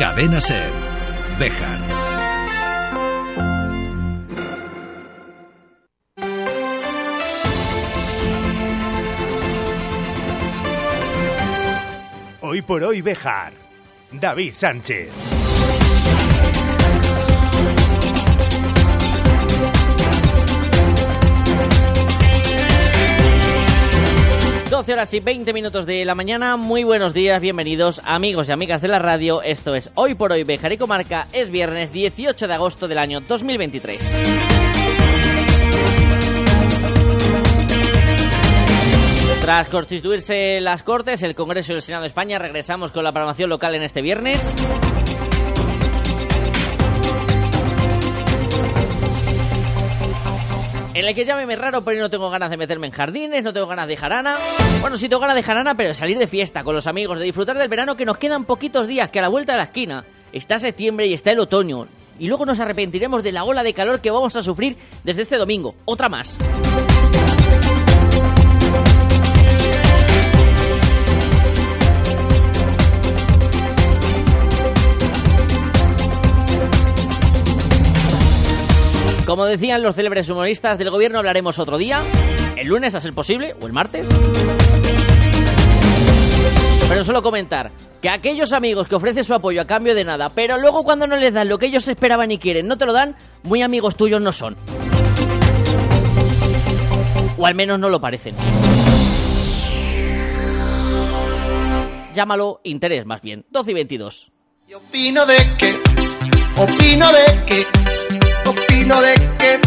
Cadena Ser. Bejar. Hoy por hoy Bejar. David Sánchez. 12 horas y 20 minutos de la mañana, muy buenos días, bienvenidos amigos y amigas de la radio, esto es Hoy por Hoy Bejar y Comarca, es viernes 18 de agosto del año 2023. Tras constituirse las Cortes, el Congreso y el Senado de España, regresamos con la programación local en este viernes. En el que llámeme raro, pero no tengo ganas de meterme en jardines, no tengo ganas de jarana. Bueno, sí tengo ganas de jarana, pero de salir de fiesta con los amigos, de disfrutar del verano que nos quedan poquitos días, que a la vuelta de la esquina está septiembre y está el otoño. Y luego nos arrepentiremos de la ola de calor que vamos a sufrir desde este domingo. Otra más. Como decían los célebres humoristas del gobierno, hablaremos otro día, el lunes a ser posible, o el martes. Pero solo comentar que aquellos amigos que ofrecen su apoyo a cambio de nada, pero luego cuando no les dan lo que ellos esperaban y quieren, no te lo dan, muy amigos tuyos no son. O al menos no lo parecen. Llámalo interés más bien. 12 y 22. Y opino de que, opino de que opino de que,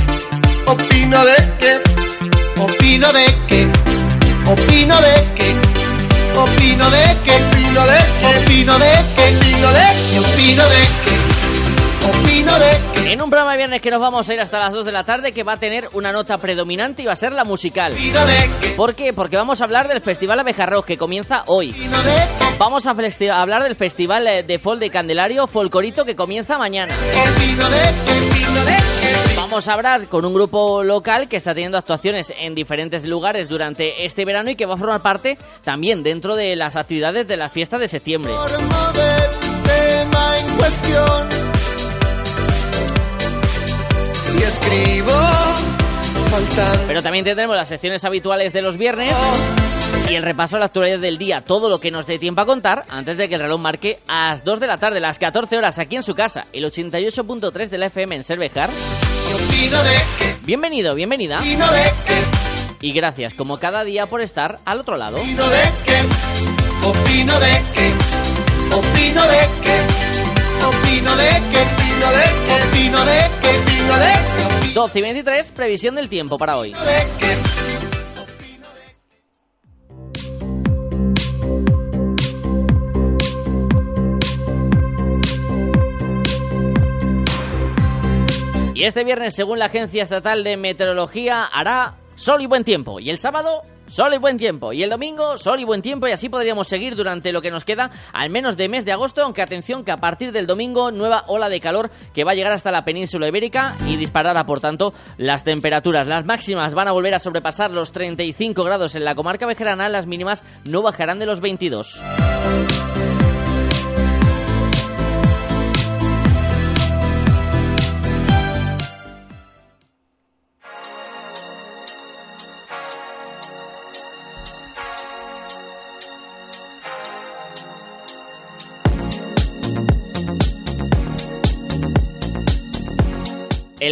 opino de que, opino de que, opino de que, opino de que, opino de que, opino de que, opino de que, opino de que. En un programa de viernes que nos vamos a ir hasta las 2 de la tarde que va a tener una nota predominante y va a ser la musical. ¿Por qué? Porque vamos a hablar del Festival Abejarroz que comienza hoy. Vamos a hablar del Festival eh, de Folk de Candelario Folcorito que comienza mañana. Vamos a hablar con un grupo local que está teniendo actuaciones en diferentes lugares durante este verano y que va a formar parte también dentro de las actividades de la fiesta de septiembre. Si escribo, Pero también tendremos las secciones habituales de los viernes y el repaso a la actualidad del día, todo lo que nos dé tiempo a contar antes de que el reloj marque a las 2 de la tarde, las 14 horas aquí en su casa, el 88.3 de la FM en Cervejar. Bienvenido, bienvenida. Y gracias como cada día por estar al otro lado. Opino de que, opino de que, opino de que, opino de que, opino de que, opino de que, opino de que. 12 y 23, previsión del tiempo para hoy. Y este viernes, según la Agencia Estatal de Meteorología, hará sol y buen tiempo. Y el sábado, sol y buen tiempo. Y el domingo, sol y buen tiempo. Y así podríamos seguir durante lo que nos queda, al menos de mes de agosto. Aunque atención que a partir del domingo, nueva ola de calor que va a llegar hasta la península ibérica y disparará, por tanto, las temperaturas. Las máximas van a volver a sobrepasar los 35 grados en la comarca vejerana. Las mínimas no bajarán de los 22.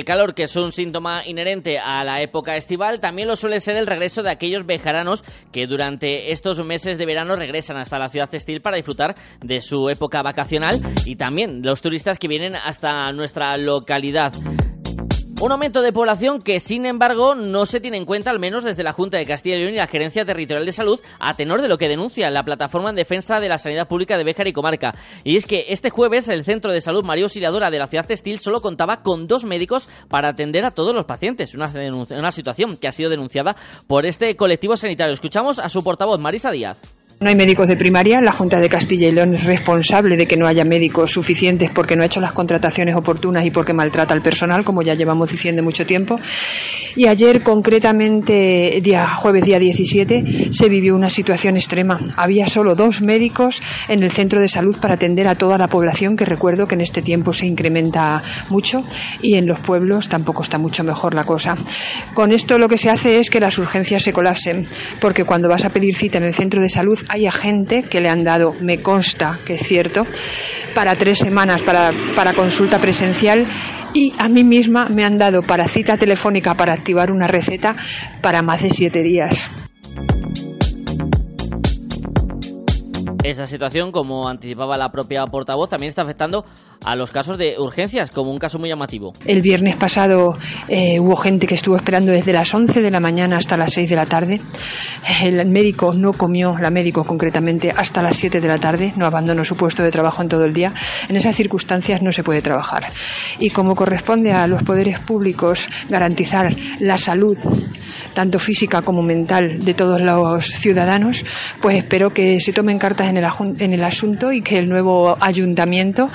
El calor, que es un síntoma inherente a la época estival, también lo suele ser el regreso de aquellos bejaranos que durante estos meses de verano regresan hasta la ciudad textil para disfrutar de su época vacacional y también los turistas que vienen hasta nuestra localidad. Un aumento de población que, sin embargo, no se tiene en cuenta, al menos desde la Junta de Castilla y León y la Gerencia Territorial de Salud, a tenor de lo que denuncia la Plataforma en Defensa de la Sanidad Pública de Béjar y Comarca. Y es que este jueves el Centro de Salud María Auxiliadora de la ciudad textil solo contaba con dos médicos para atender a todos los pacientes. Una, una situación que ha sido denunciada por este colectivo sanitario. Escuchamos a su portavoz, Marisa Díaz. No hay médicos de primaria. La Junta de Castilla y León es responsable de que no haya médicos suficientes porque no ha hecho las contrataciones oportunas y porque maltrata al personal, como ya llevamos diciendo mucho tiempo. Y ayer, concretamente, día jueves día 17, se vivió una situación extrema. Había solo dos médicos en el centro de salud para atender a toda la población, que recuerdo que en este tiempo se incrementa mucho y en los pueblos tampoco está mucho mejor la cosa. Con esto lo que se hace es que las urgencias se colapsen, porque cuando vas a pedir cita en el centro de salud hay gente que le han dado, me consta que es cierto, para tres semanas para, para consulta presencial y a mí misma me han dado para cita telefónica para activar una receta para más de siete días. Esta situación, como anticipaba la propia portavoz, también está afectando a los casos de urgencias, como un caso muy llamativo. El viernes pasado eh, hubo gente que estuvo esperando desde las 11 de la mañana hasta las 6 de la tarde. El médico no comió, la médico concretamente, hasta las 7 de la tarde, no abandonó su puesto de trabajo en todo el día. En esas circunstancias no se puede trabajar. Y como corresponde a los poderes públicos garantizar la salud, tanto física como mental, de todos los ciudadanos, pues espero que se tomen cartas en el, en el asunto y que el nuevo ayuntamiento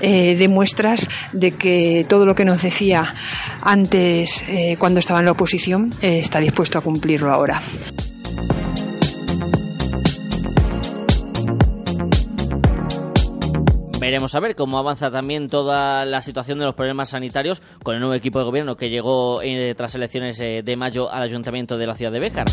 eh, dé muestras de que todo lo que nos decía antes, eh, cuando estaba en la oposición, eh, está dispuesto a cumplirlo ahora. Veremos a ver cómo avanza también toda la situación de los problemas sanitarios con el nuevo equipo de gobierno que llegó eh, tras elecciones eh, de mayo al ayuntamiento de la ciudad de Béjar.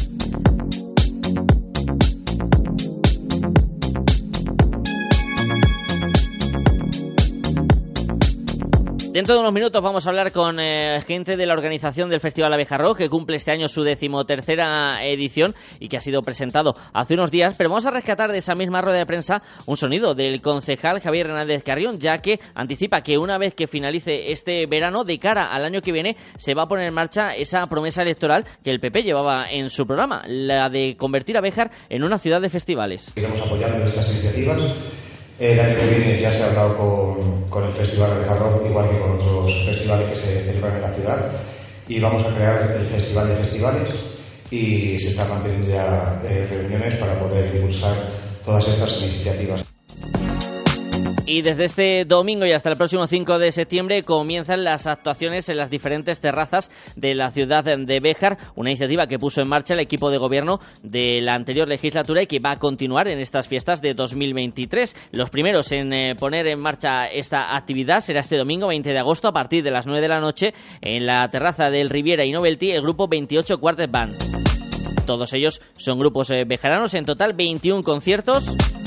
Dentro de unos minutos vamos a hablar con eh, gente de la organización del Festival Abeja Rock, que cumple este año su decimotercera edición y que ha sido presentado hace unos días. Pero vamos a rescatar de esa misma rueda de prensa un sonido del concejal Javier Hernández Carrión, ya que anticipa que una vez que finalice este verano, de cara al año que viene, se va a poner en marcha esa promesa electoral que el PP llevaba en su programa, la de convertir a en una ciudad de festivales. Seguiremos apoyando estas iniciativas el año que viene ya se ha hablado con, con el Festival de Rock, igual que con otros festivales que se celebran en la ciudad. Y vamos a crear el Festival de Festivales y se están manteniendo ya eh, reuniones para poder impulsar todas estas iniciativas. Y desde este domingo y hasta el próximo 5 de septiembre comienzan las actuaciones en las diferentes terrazas de la ciudad de Béjar, una iniciativa que puso en marcha el equipo de gobierno de la anterior legislatura y que va a continuar en estas fiestas de 2023. Los primeros en eh, poner en marcha esta actividad será este domingo 20 de agosto a partir de las 9 de la noche en la terraza del Riviera y Novelty el grupo 28 Quartet Band. Todos ellos son grupos eh, bejaranos, en total 21 conciertos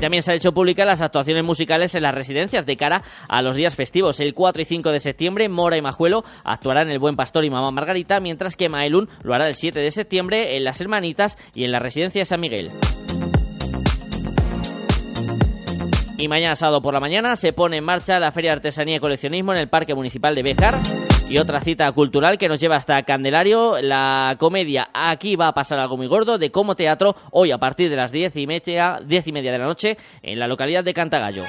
también se ha hecho pública las actuaciones musicales en las residencias de cara a los días festivos. El 4 y 5 de septiembre, Mora y Majuelo actuarán en El Buen Pastor y Mamá Margarita, mientras que Maelun lo hará el 7 de septiembre en Las Hermanitas y en la residencia de San Miguel. Y mañana sábado por la mañana se pone en marcha la Feria de Artesanía y Coleccionismo en el Parque Municipal de Béjar. Y otra cita cultural que nos lleva hasta Candelario, la comedia Aquí va a pasar algo muy gordo de Como Teatro, hoy a partir de las diez y media, diez y media de la noche en la localidad de Cantagallo.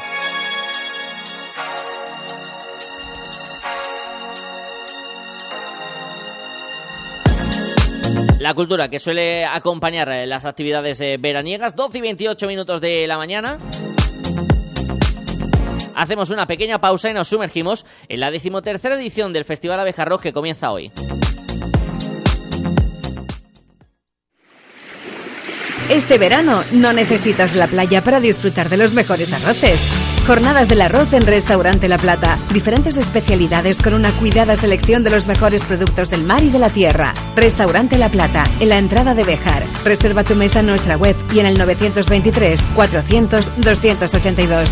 La cultura que suele acompañar las actividades eh, veraniegas, 12 y 28 minutos de la mañana. Hacemos una pequeña pausa y nos sumergimos en la decimotercera edición del Festival Abeja Rock que comienza hoy. Este verano no necesitas la playa para disfrutar de los mejores arroces. Jornadas del arroz en Restaurante La Plata. Diferentes especialidades con una cuidada selección de los mejores productos del mar y de la tierra. Restaurante La Plata, en la entrada de Bejar. Reserva tu mesa en nuestra web y en el 923 400 282.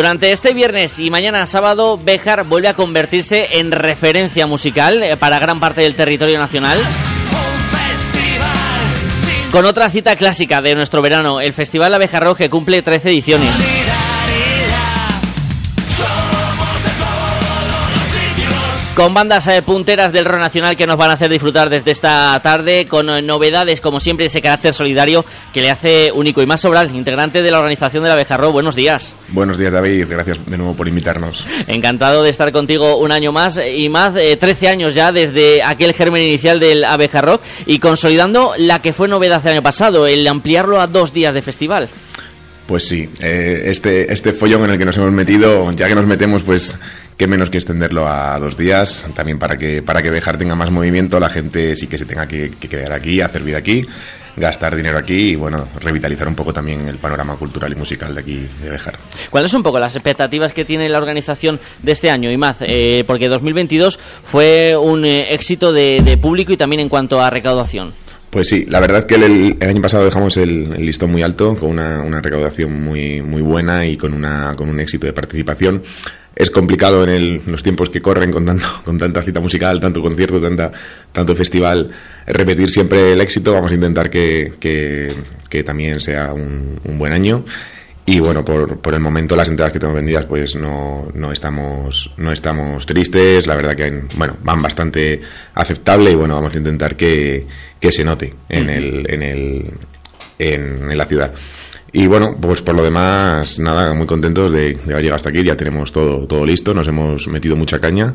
Durante este viernes y mañana sábado, Béjar vuelve a convertirse en referencia musical eh, para gran parte del territorio nacional. Con otra cita clásica de nuestro verano, el Festival Abeja Rock que cumple 13 ediciones. Con bandas eh, punteras del rock nacional que nos van a hacer disfrutar desde esta tarde, con eh, novedades, como siempre, ese carácter solidario que le hace único. Y más Sobral, integrante de la organización de la Bejarro, buenos días. Buenos días, David, gracias de nuevo por invitarnos. Encantado de estar contigo un año más y más, 13 eh, años ya desde aquel germen inicial del Abejarro y consolidando la que fue novedad el año pasado, el ampliarlo a dos días de festival. Pues sí, este, este follón en el que nos hemos metido, ya que nos metemos, pues qué menos que extenderlo a dos días, también para que, para que Bejar tenga más movimiento, la gente sí que se tenga que, quedar aquí, hacer vida aquí, gastar dinero aquí y bueno, revitalizar un poco también el panorama cultural y musical de aquí de Bejar. ¿Cuáles son un poco las expectativas que tiene la organización de este año, y más Eh, porque 2022 fue un eh, éxito de, de público y también en cuanto a recaudación. Pues sí, la verdad que el, año pasado dejamos el, listón muy alto, con una, una, recaudación muy, muy buena y con, una, con un éxito de participación es complicado en, los tiempos que corren con, tanto, con tanta cita musical, tanto concierto, tanta, tanto festival, repetir siempre el éxito. Vamos a intentar que, que, también sea un, buen año. Y bueno, por, por, el momento las entradas que tenemos vendidas pues no, no, estamos, no estamos tristes, la verdad que bueno, van bastante aceptable y bueno, vamos a intentar que, que se note en, el, en, el, en la ciudad. Y bueno, pues por lo demás, nada, muy contentos de, de, haber llegado hasta aquí. Ya tenemos todo, todo listo, nos hemos metido mucha caña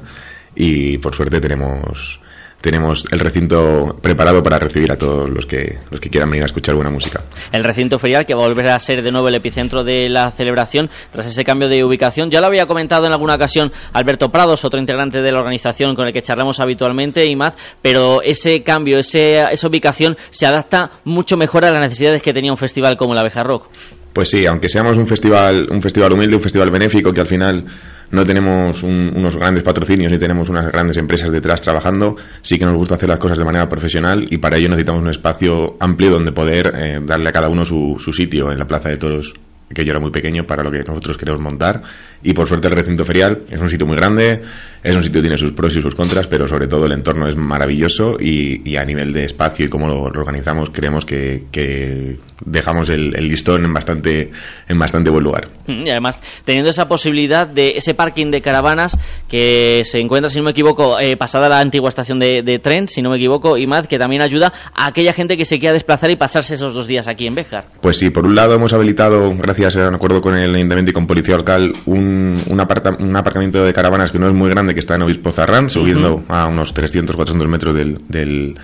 y por suerte tenemos tenemos el recinto preparado para recibir a todos los que, los que quieran venir a escuchar buena música. El recinto ferial que va a volver a ser de nuevo el epicentro de la celebración tras ese cambio de ubicación. Ya lo había comentado en alguna ocasión Alberto Prados, otro integrante de la organización con el que charlamos habitualmente y más, pero ese cambio, ese, esa ubicación se adapta mucho mejor a las necesidades que tenía un festival como la Abeja Rock. Pues sí, aunque seamos un festival, un festival humilde, un festival benéfico, que al final no tenemos unos grandes patrocinios ni tenemos unas grandes empresas detrás trabajando, sí que nos gusta hacer las cosas de manera profesional y para ello necesitamos un espacio amplio donde poder eh, darle a cada uno su, su sitio en la Plaza de Toros que yo era muy pequeño para lo que nosotros queremos montar. Y por suerte el recinto ferial es un sitio muy grande, es un sitio que tiene sus pros y sus contras, pero sobre todo el entorno es maravilloso y, a nivel de espacio y cómo lo, organizamos creemos que, dejamos el, listón en bastante, en bastante buen lugar. Mm, y además, teniendo esa posibilidad de ese parking de caravanas que se encuentra, si no me equivoco, eh, pasada la antigua estación de, tren, si no me equivoco, y más, que también ayuda a aquella gente que se quiera desplazar y pasarse esos dos días aquí en Béjar. Pues sí, por un lado hemos habilitado, gracias a un acuerdo con el Ayuntamiento y con Policía Local, un, un, aparcamiento de caravanas que no es muy grande, que está en Obispo Zarrán, subiendo a unos 300, 400 metros del, del,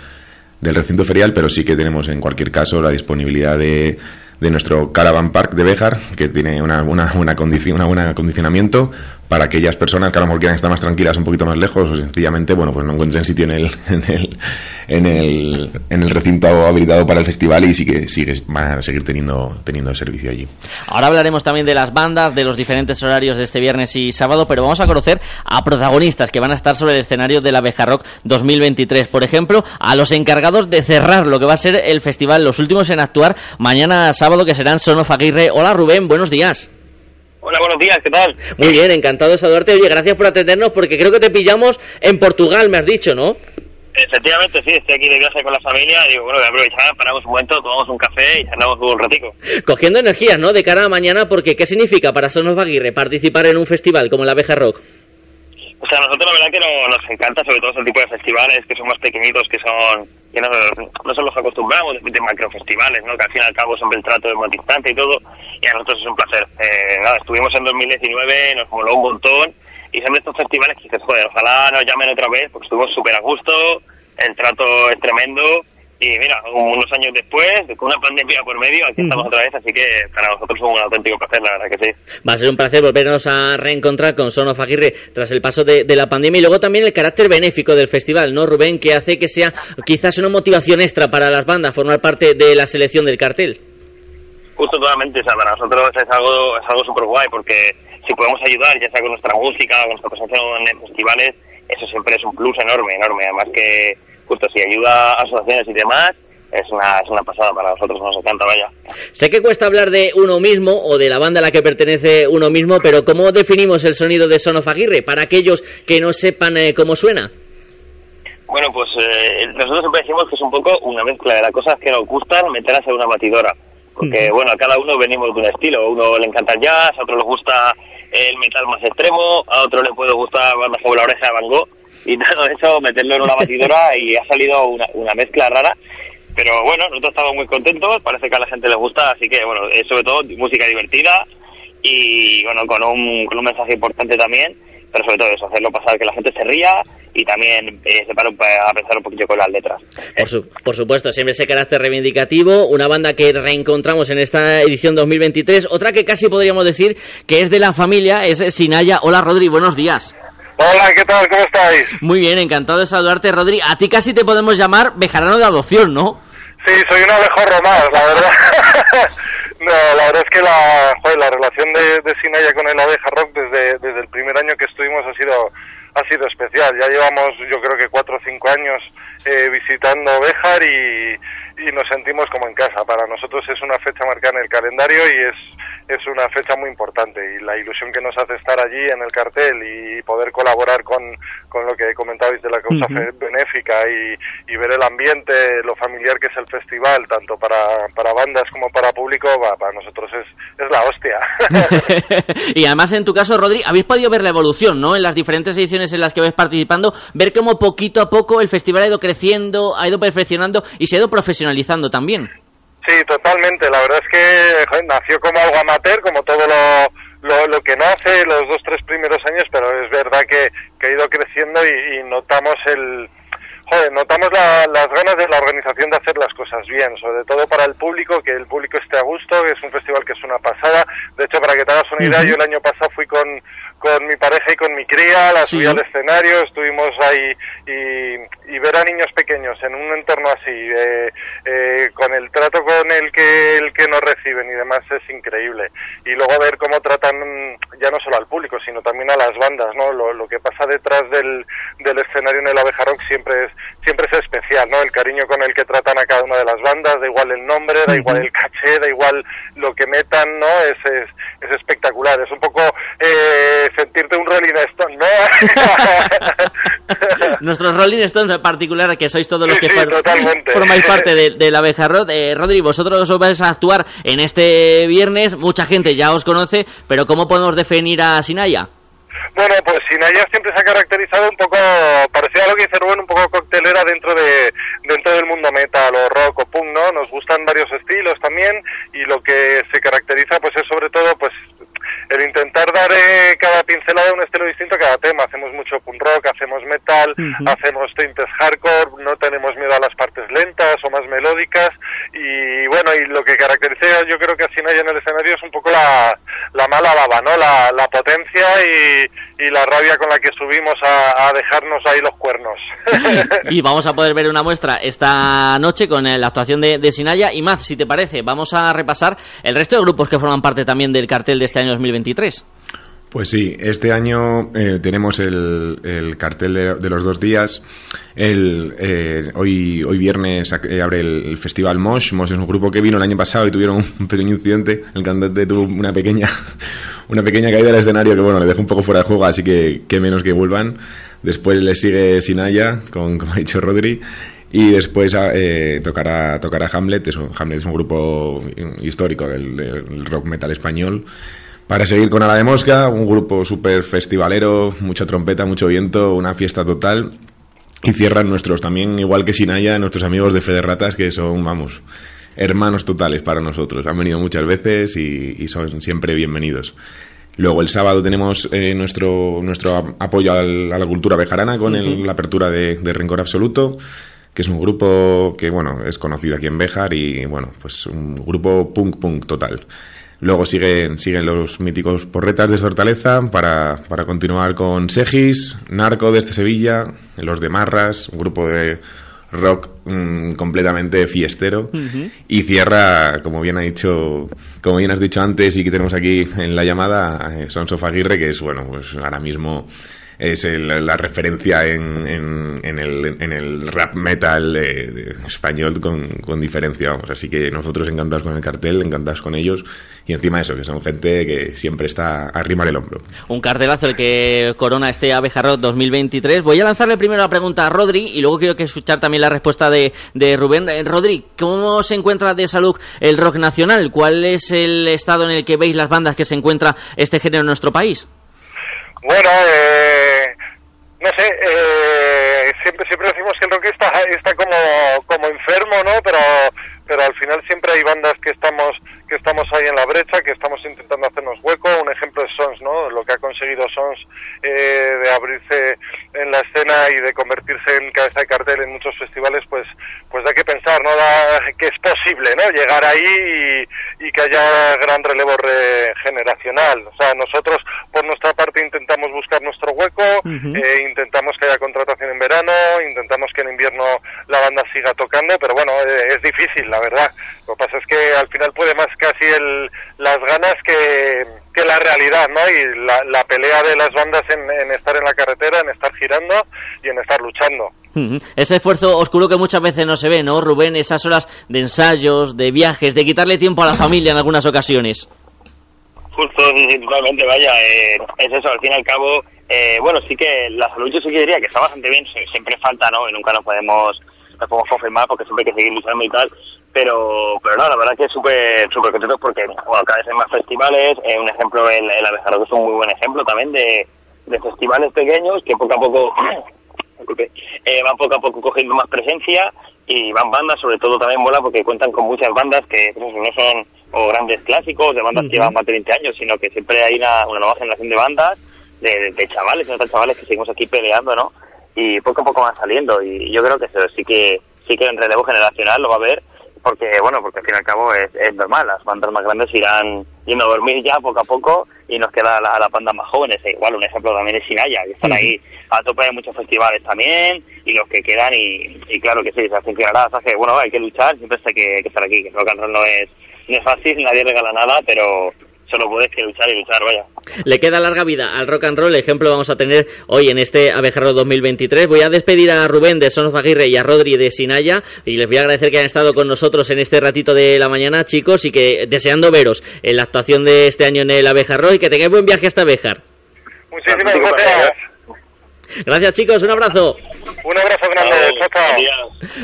del recinto ferial, pero sí que tenemos en cualquier caso la disponibilidad de de nuestro Caravan Park de Béjar, que tiene una, una, condición, una buena acondicionamiento para aquellas personas que a lo mejor quieran estar más tranquilas un poquito más lejos o sencillamente, bueno, pues no encuentren sitio en el, en el, en el, en el recinto habilitado para el festival y sí que van a seguir teniendo, teniendo servicio allí. Ahora hablaremos también de las bandas, de los diferentes horarios de este viernes y sábado, pero vamos a conocer a protagonistas que van a estar sobre el escenario de la Beja Rock 2023. Por ejemplo, a los encargados de cerrar lo que va a ser el festival, los últimos en actuar mañana sábado que serán Sonof Aguirre. Hola Rubén, buenos días. Hola, buenos días, ¿qué tal? Muy bien, encantado de saludarte. Oye, gracias por atendernos porque creo que te pillamos en Portugal, me has dicho, ¿no? Efectivamente, sí, estoy aquí de viaje con la familia y digo, bueno, voy a aprovechar, paramos un momento, tomamos un café y charlamos un ratico. Cogiendo energías, ¿no? De cara a mañana, porque ¿qué significa para Sonos Aguirre participar en un festival como la Abeja Rock? Pues a nosotros la verdad que no, nos encanta sobre todo este tipo de festivales que son más pequeñitos, que son que no, no son los acostumbramos, de, de macrofestivales, ¿no? que al fin y al cabo siempre el trato es más distante y todo, y a nosotros es un placer. Eh, nada, estuvimos en 2019, nos moló un montón, y siempre estos festivales que dices, joder, ojalá nos llamen otra vez, porque estuvimos súper a gusto, el trato es tremendo, y mira, unos años después, con una pandemia por medio, aquí estamos otra vez, así que para nosotros es un auténtico placer, la verdad que sí. Va a ser un placer volvernos a reencontrar con Son of Aguirre tras el paso de, de la pandemia y luego también el carácter benéfico del festival, ¿no, Rubén? Que hace que sea quizás una motivación extra para las bandas formar parte de la selección del cartel. Justo totalmente, o sea, para nosotros es algo es algo súper guay porque si podemos ayudar, ya sea con nuestra música, con nuestra presencia en festivales, eso siempre es un plus enorme, enorme. Además que justo si ayuda a asociaciones y demás, es una, es una pasada para nosotros, nos encanta, vaya. Sé que cuesta hablar de uno mismo o de la banda a la que pertenece uno mismo, pero ¿cómo definimos el sonido de Son of Aguirre para aquellos que no sepan eh, cómo suena? Bueno, pues eh, nosotros siempre decimos que es un poco una mezcla de las cosas que nos gustan meterlas en una batidora. Porque, bueno, a cada uno venimos de un estilo. A uno le encanta el jazz, a otro le gusta el metal más extremo, a otro le puede gustar bandas como La Oreja de Van Gogh. Y todo eso, meterlo en una batidora y ha salido una, una mezcla rara. Pero bueno, nosotros estamos muy contentos, parece que a la gente le gusta, así que bueno, es sobre todo música divertida y bueno, con un, con un mensaje importante también, pero sobre todo eso, hacerlo pasar que la gente se ría y también eh, se pare un pa- a pensar un poquillo con las letras. Por, su- por supuesto, siempre ese carácter reivindicativo, una banda que reencontramos en esta edición 2023, otra que casi podríamos decir que es de la familia, es Sinaya. Hola Rodri, buenos días. Hola, ¿qué tal? ¿Cómo estáis? Muy bien, encantado de saludarte Rodri. A ti casi te podemos llamar bejarano de adopción, ¿no? Sí, soy un abejorro más, la verdad. no, la verdad es que la, joder, la relación de, de Sinaya con el Abeja Rock desde, desde el primer año que estuvimos ha sido ha sido especial. Ya llevamos, yo creo que cuatro o cinco años eh, visitando Béjar y, y nos sentimos como en casa. Para nosotros es una fecha marcada en el calendario y es, es una fecha muy importante. Y la ilusión que nos hace estar allí en el cartel y poder colaborar con, con lo que comentabais de la causa fe- benéfica y, y ver el ambiente, lo familiar que es el festival, tanto para, para bandas como para público, va, para nosotros es, es la hostia. y además en tu caso, Rodri, habéis podido ver la evolución, ¿no? En las diferentes ediciones en las que vais participando, ver cómo poquito a poco el festival ha ido creciendo, ha ido perfeccionando y se ha ido profesionalizando también. Sí, totalmente. La verdad es que joder, nació como algo amateur, como todo lo, lo, lo que nace los dos, tres primeros años, pero es verdad que, que ha ido creciendo y, y notamos el... Joder, notamos la- las ganas de la organización de hacer las cosas bien, sobre todo para el público, que el público esté a gusto, que es un festival que es una pasada. De hecho, para que te hagas una idea, yo el año pasado fui con, con mi pareja y con mi cría, la Sí. subí al escenario, estuvimos ahí y, y ver a niños pequeños en un entorno así, eh, eh, con el trato con el que, el que nos reciben y demás es increíble. Y luego ver cómo tratan ya no solo al público, sino también a las bandas, ¿no? Lo, lo que pasa detrás del, del escenario en el Abeja Rock siempre es, siempre es especial, ¿no? El cariño con el que tratan a cada una de las bandas, da igual el nombre, da igual el caché, da igual lo que metan, ¿no? Es, es, es espectacular, es un poco eh, sentirte un Rolling Stone, ¿no? Nuestros Rolling Stones en particular, que sois todos los Sí, que sí, formáis parte de, de la abeja Rod. Eh, Rodri, vosotros os vais a actuar en este viernes, mucha gente ya os conoce, pero ¿cómo podemos definir a Sinaya? Bueno, pues Sinaya siempre se ha caracterizado un poco, parecido a lo que dice Rubén, un poco coctelera dentro de dentro del mundo metal o rock o punk, ¿no? Nos gustan varios estilos también y lo que se caracteriza pues es sobre todo pues el intentar dar eh, cada pincelada un estilo distinto a cada tema. Hacemos mucho punk rock, hacemos metal, hacemos tintes hardcore, no tenemos miedo a las partes lentas o más melódicas y bueno, y lo que caracteriza yo creo que a Sinaya en el escenario es un poco la, la mala baba, ¿no? La, la potencia y, y la rabia con la que subimos a, dejarnos ahí los cuernos. y vamos a poder ver una muestra esta noche con eh, la actuación de, de Sinaya. Y más, si te parece, vamos a repasar el resto de grupos que forman parte también del cartel de este año 2023. Pues sí, este año eh, tenemos el, el cartel de, los dos días. El, eh, hoy, hoy viernes eh, abre el, festival Mosh. Mosh es un grupo que vino el año pasado y tuvieron un pequeño incidente. El cantante tuvo una pequeña, una pequeña caída del escenario que bueno, le dejó un poco fuera de juego, así que qué menos que vuelvan. Después le sigue Sinaya, con, como ha dicho Rodri. Y después eh, tocará, tocará Hamlet. Es un, Hamlet es un grupo histórico del, del rock metal español Para seguir con Ala de Mosca, un grupo súper festivalero, mucha trompeta, mucho viento, una fiesta total. Y cierran nuestros también, igual que Sinaya, nuestros amigos de Federratas, que son, vamos, hermanos totales para nosotros. Han venido muchas veces y, son siempre bienvenidos. Luego el sábado tenemos eh, nuestro, nuestro apoyo a la cultura bejarana con la apertura de, de Rencor Absoluto que es un grupo que, bueno, es conocido aquí en Béjar y, bueno, pues un grupo punk punk total. Luego siguen, siguen los míticos porretas de Sortaleza para, para continuar con Segis, Narco desde Sevilla, los de Marras, un grupo de rock mm, completamente fiestero. Y cierra como bien ha dicho como bien has dicho antes y que tenemos aquí en la llamada eh, Son Sofaguirre que es bueno pues ahora mismo es la referencia en, en, el, en, el, rap metal español con, con, diferencia, vamos. Así que nosotros encantados con el cartel, encantados con ellos y encima eso, que son gente que siempre está a arrimar el hombro. Un cartelazo el que corona este Abejarro 2023. Voy a lanzarle primero la pregunta a Rodri y luego quiero que escuchar también la respuesta de, de Rubén. Eh, Rodri, ¿cómo se encuentra de salud el rock nacional? ¿Cuál es el estado en el que veis las bandas que se encuentra este género en nuestro país? Bueno, eh, no sé, eh, siempre siempre decimos que el rock está, como, como enfermo, ¿no? Pero, pero al final siempre hay bandas que estamos que estamos ahí en la brecha, que estamos intentando hacernos hueco. Un ejemplo es Sons, ¿no? Lo que ha conseguido Sons eh, de abrirse en la escena y de convertirse en cabeza de cartel en muchos festivales, pues, pues da que pensar, ¿no? Da, que es posible, ¿no? Llegar ahí y, que haya gran relevo generacional. O sea, nosotros por nuestra parte intentamos buscar nuestro hueco, eh, intentamos que haya contratación en verano, intentamos que en invierno la banda siga tocando, pero bueno, eh, es difícil, la verdad. Lo que pasa es que al final puede más casi el, las ganas que, que la realidad, ¿no? Y la, la pelea de las bandas en, en, estar en la carretera, en estar girando y en estar luchando. Ese esfuerzo oscuro que muchas veces no se ve, ¿no, Rubén? Esas horas de ensayos, de viajes, de quitarle tiempo a la familia en algunas ocasiones. Justo, totalmente, vaya, eh, es eso, al fin y al cabo, eh, bueno, sí que la salud yo sí que diría que está bastante bien, siempre falta, ¿no? Y nunca nos podemos, nos podemos confirmar porque siempre hay que seguir luchando y tal, pero pero no, la verdad que es súper súper contento porque bueno, cada vez hay más festivales, eh, un ejemplo el, el Abejaro es un muy buen ejemplo también de, de festivales pequeños que poco a poco eh, van poco a poco cogiendo más presencia y van bandas, sobre todo también mola porque cuentan con muchas bandas que pues, no son o grandes clásicos de bandas que llevan más de 20 años, sino que siempre hay una, una nueva generación de bandas, de, de, chavales, de chavales que seguimos aquí peleando, ¿no? Y poco a poco van saliendo. Y yo creo que eso sí que sí que en relevo generacional lo va a haber porque bueno porque al fin y al cabo es, normal. Las bandas más grandes irán yendo a dormir ya poco a poco y nos queda la, las bandas más jóvenes. E igual un ejemplo también es Sinaya que están ahí a tope de muchos festivales también y los que quedan y, claro que sí se hacen o que bueno hay que luchar siempre hay que, que estar aquí que rock and roll no es no es fácil nadie regala nada pero solo puedes que luchar y luchar, vaya. Le queda larga vida al rock and roll, ejemplo vamos a tener hoy en este Abejarro 2023. Voy a despedir a Rubén de Son of Aguirre y a Rodri de Sinaya y les voy a agradecer que hayan estado con nosotros en este ratito de la mañana, chicos, y que deseando veros en la actuación de este año en el Abejarro y que tengáis buen viaje hasta Abejar. Muchísimas gracias. Gracias chicos, un abrazo. Un abrazo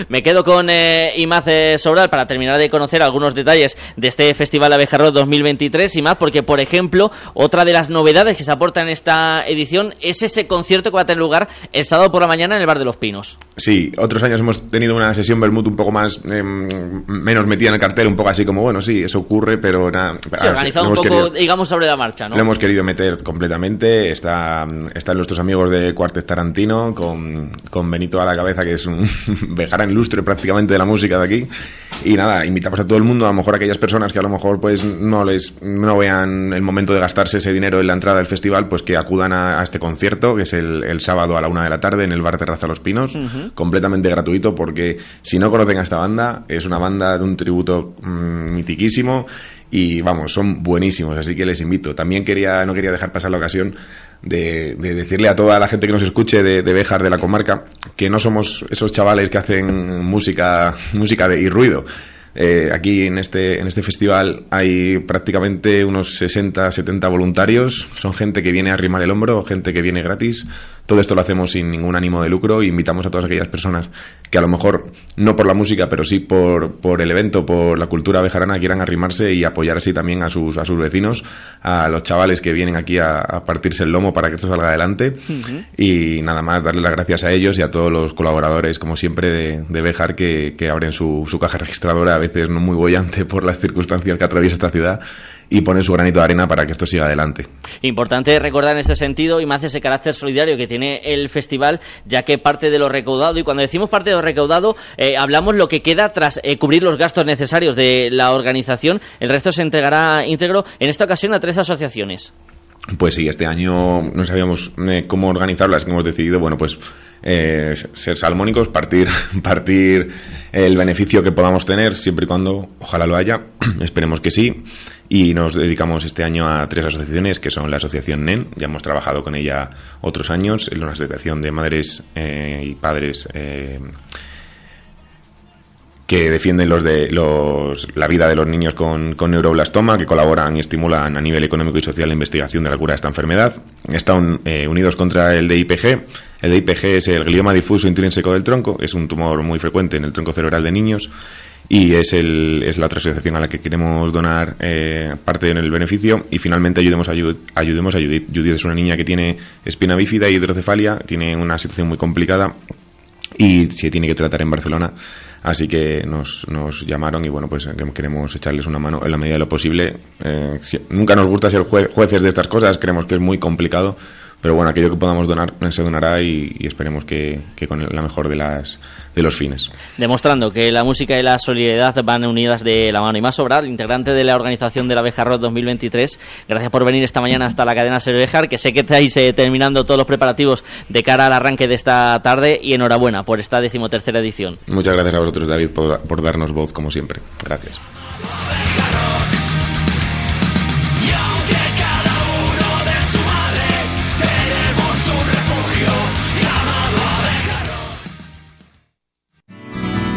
Me quedo con eh, Imaz eh, Sobral para terminar de conocer algunos detalles de este Festival Abejarro 2023 y más porque, por ejemplo, otra de las novedades que se aporta en esta edición es ese concierto que va a tener lugar el sábado por la mañana en el Bar de los Pinos. Sí, otros años hemos tenido una sesión Bermud un poco más, em, menos metida en el cartel, un poco así como, bueno, sí, eso ocurre, pero nada. Sí, organizado un poco, digamos, sobre la marcha, ¿no? Lo hemos querido meter completamente, está, están nuestros amigos de Cuartet Tarantino con, con Benito a la cabeza, que es un en lustre prácticamente de la música de aquí. Y nada, invitamos a todo el mundo, a lo mejor a aquellas personas que a lo mejor pues no les no vean el momento de gastarse ese dinero en la entrada del festival, pues que acudan a, este concierto, que es el, sábado a la una de la tarde en el Bar Terraza Los Pinos, completamente gratuito, porque si no conocen a esta banda, es una banda de un tributo mm, mitiquísimo y vamos, son buenísimos, así que les invito. También quería, no quería dejar pasar la ocasión de, decirle a toda la gente que nos escuche de, de Béjar, de la comarca, que no somos esos chavales que hacen música, música de, y ruido. Eh, aquí en este, en este festival hay prácticamente unos 60, 70 voluntarios. Son gente que viene a arrimar el hombro, gente que viene gratis, Todo esto lo hacemos sin ningún ánimo de lucro e invitamos a todas aquellas personas que a lo mejor, no por la música, pero sí por, por el evento, por la cultura bejarana, quieran arrimarse y apoyar así también a sus, a sus vecinos, a los chavales que vienen aquí a, a partirse el lomo para que esto salga adelante. Y nada más, darle las gracias a ellos y a todos los colaboradores, como siempre, de, de Bejar, que, que abren su, su caja registradora, a veces no muy bollante por las circunstancias que atraviesa esta ciudad, y ponen su granito de arena para que esto siga adelante. Importante recordar en este sentido y más ese carácter solidario que tiene el festival, ya que parte de lo recaudado, y cuando decimos parte de lo recaudado, eh, hablamos lo que queda tras eh, cubrir los gastos necesarios de la organización, el resto se entregará íntegro en esta ocasión a tres asociaciones. Pues sí, este año no sabíamos eh, cómo organizarlas, que hemos decidido, bueno, pues eh, ser salmónicos, partir, partir el beneficio que podamos tener, siempre y cuando, ojalá lo haya, esperemos que sí, y nos dedicamos este año a tres asociaciones, que son la asociación NEN, ya hemos trabajado con ella otros años, es una asociación de madres eh, y padres eh, que defienden los de los, la vida de los niños con, neuroblastoma, que colaboran y estimulan a nivel económico y social la investigación de la cura de esta enfermedad. Están eh, unidos contra el DIPG. El DIPG es el glioma difuso intrínseco del tronco, es un tumor muy frecuente en el tronco cerebral de niños y es, el, es la otra asociación a la que queremos donar eh, parte del beneficio y finalmente ayudemos a, ayudemos a. Judith es una niña que tiene espina bífida y hidrocefalia, tiene una situación muy complicada y se tiene que tratar en Barcelona. Así que nos, nos llamaron y bueno, pues que- queremos echarles una mano en la medida de lo posible. Eh, nunca nos gusta ser jue- jueces de estas cosas, creemos que es muy complicado, pero bueno, aquello que podamos donar se donará y, y esperemos que, que con la mejor de, las, de los fines. Demostrando que la música y la solidaridad van unidas de la mano. Y más sobrar, integrante de la organización de la Beja Rock 2023, gracias por venir esta mañana hasta la cadena Ser Bejar, que sé que estáis eh, terminando todos los preparativos de cara al arranque de esta tarde y enhorabuena por esta decimotercera edición. Muchas gracias a vosotros, David, por, por darnos voz como siempre. Gracias.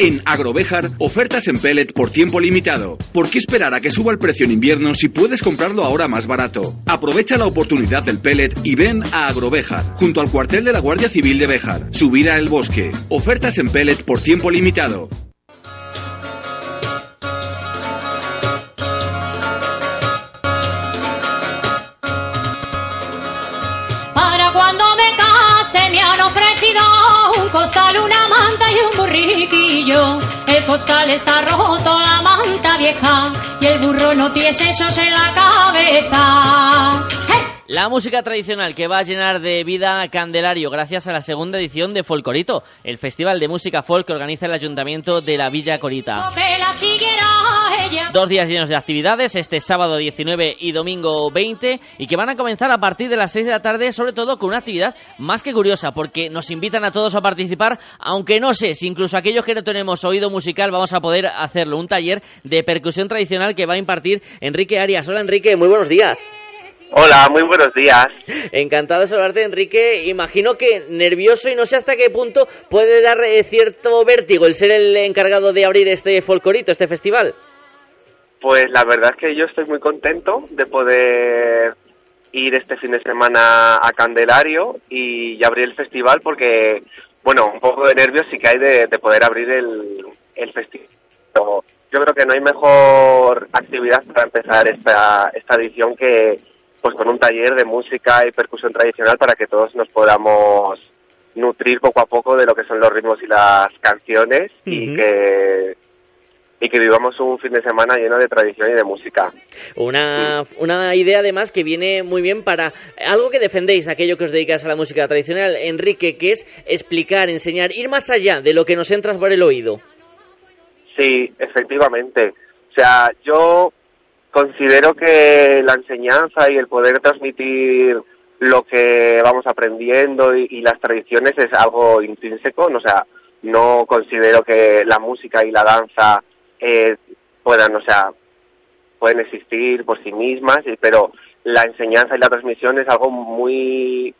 En Agrovejar, ofertas en pellet por tiempo limitado. ¿Por qué esperar a que suba el precio en invierno si puedes comprarlo ahora más barato? Aprovecha la oportunidad del pellet y ven a Agrovejar, junto al cuartel de la Guardia Civil de Béjar. Subida al bosque. Ofertas en pellet por tiempo limitado. Un burriquillo. El costal está roto, la manta vieja y el burro no tiene sesos en la cabeza. La música tradicional que va a llenar de vida Candelario gracias a la segunda edición de Folcorito, el festival de música folk que organiza el Ayuntamiento de la Villa Corita. Dos días llenos de actividades, este sábado 19 y domingo 20, y que van a comenzar a partir de las 6 de la tarde, sobre todo con una actividad más que curiosa, porque nos invitan a todos a participar, aunque no sé si incluso aquellos que no tenemos oído musical vamos a poder hacerlo. Un taller de percusión tradicional que va a impartir Enrique Arias. Hola Enrique, muy buenos días. Hola, muy buenos días. Encantado de saludarte, Enrique. Imagino que nervioso y no sé hasta qué punto puede dar eh, cierto vértigo el ser el encargado de abrir este folcorito, este festival. Pues la verdad es que yo estoy muy contento de poder ir este fin de semana a Candelario y abrir el festival porque, bueno, un poco de nervios sí que hay de, de poder abrir el, el festival. Yo creo que no hay mejor actividad para empezar esta, esta edición que pues con un taller de música y percusión tradicional para que todos nos podamos nutrir poco a poco de lo que son los ritmos y las canciones y que y que vivamos un fin de semana lleno de tradición y de música. Una, una idea además que viene muy bien para algo que defendéis, aquello que os dedicáis a la música tradicional, Enrique, que es explicar, enseñar, ir más allá de lo que nos entra por el oído. Sí, efectivamente. O sea, yo considero que la enseñanza y el poder transmitir lo que vamos aprendiendo y, y las tradiciones es algo intrínseco, o sea, no considero que la música y la danza eh, puedan, o sea, pueden existir por sí mismas, y- pero la enseñanza y la transmisión es algo muy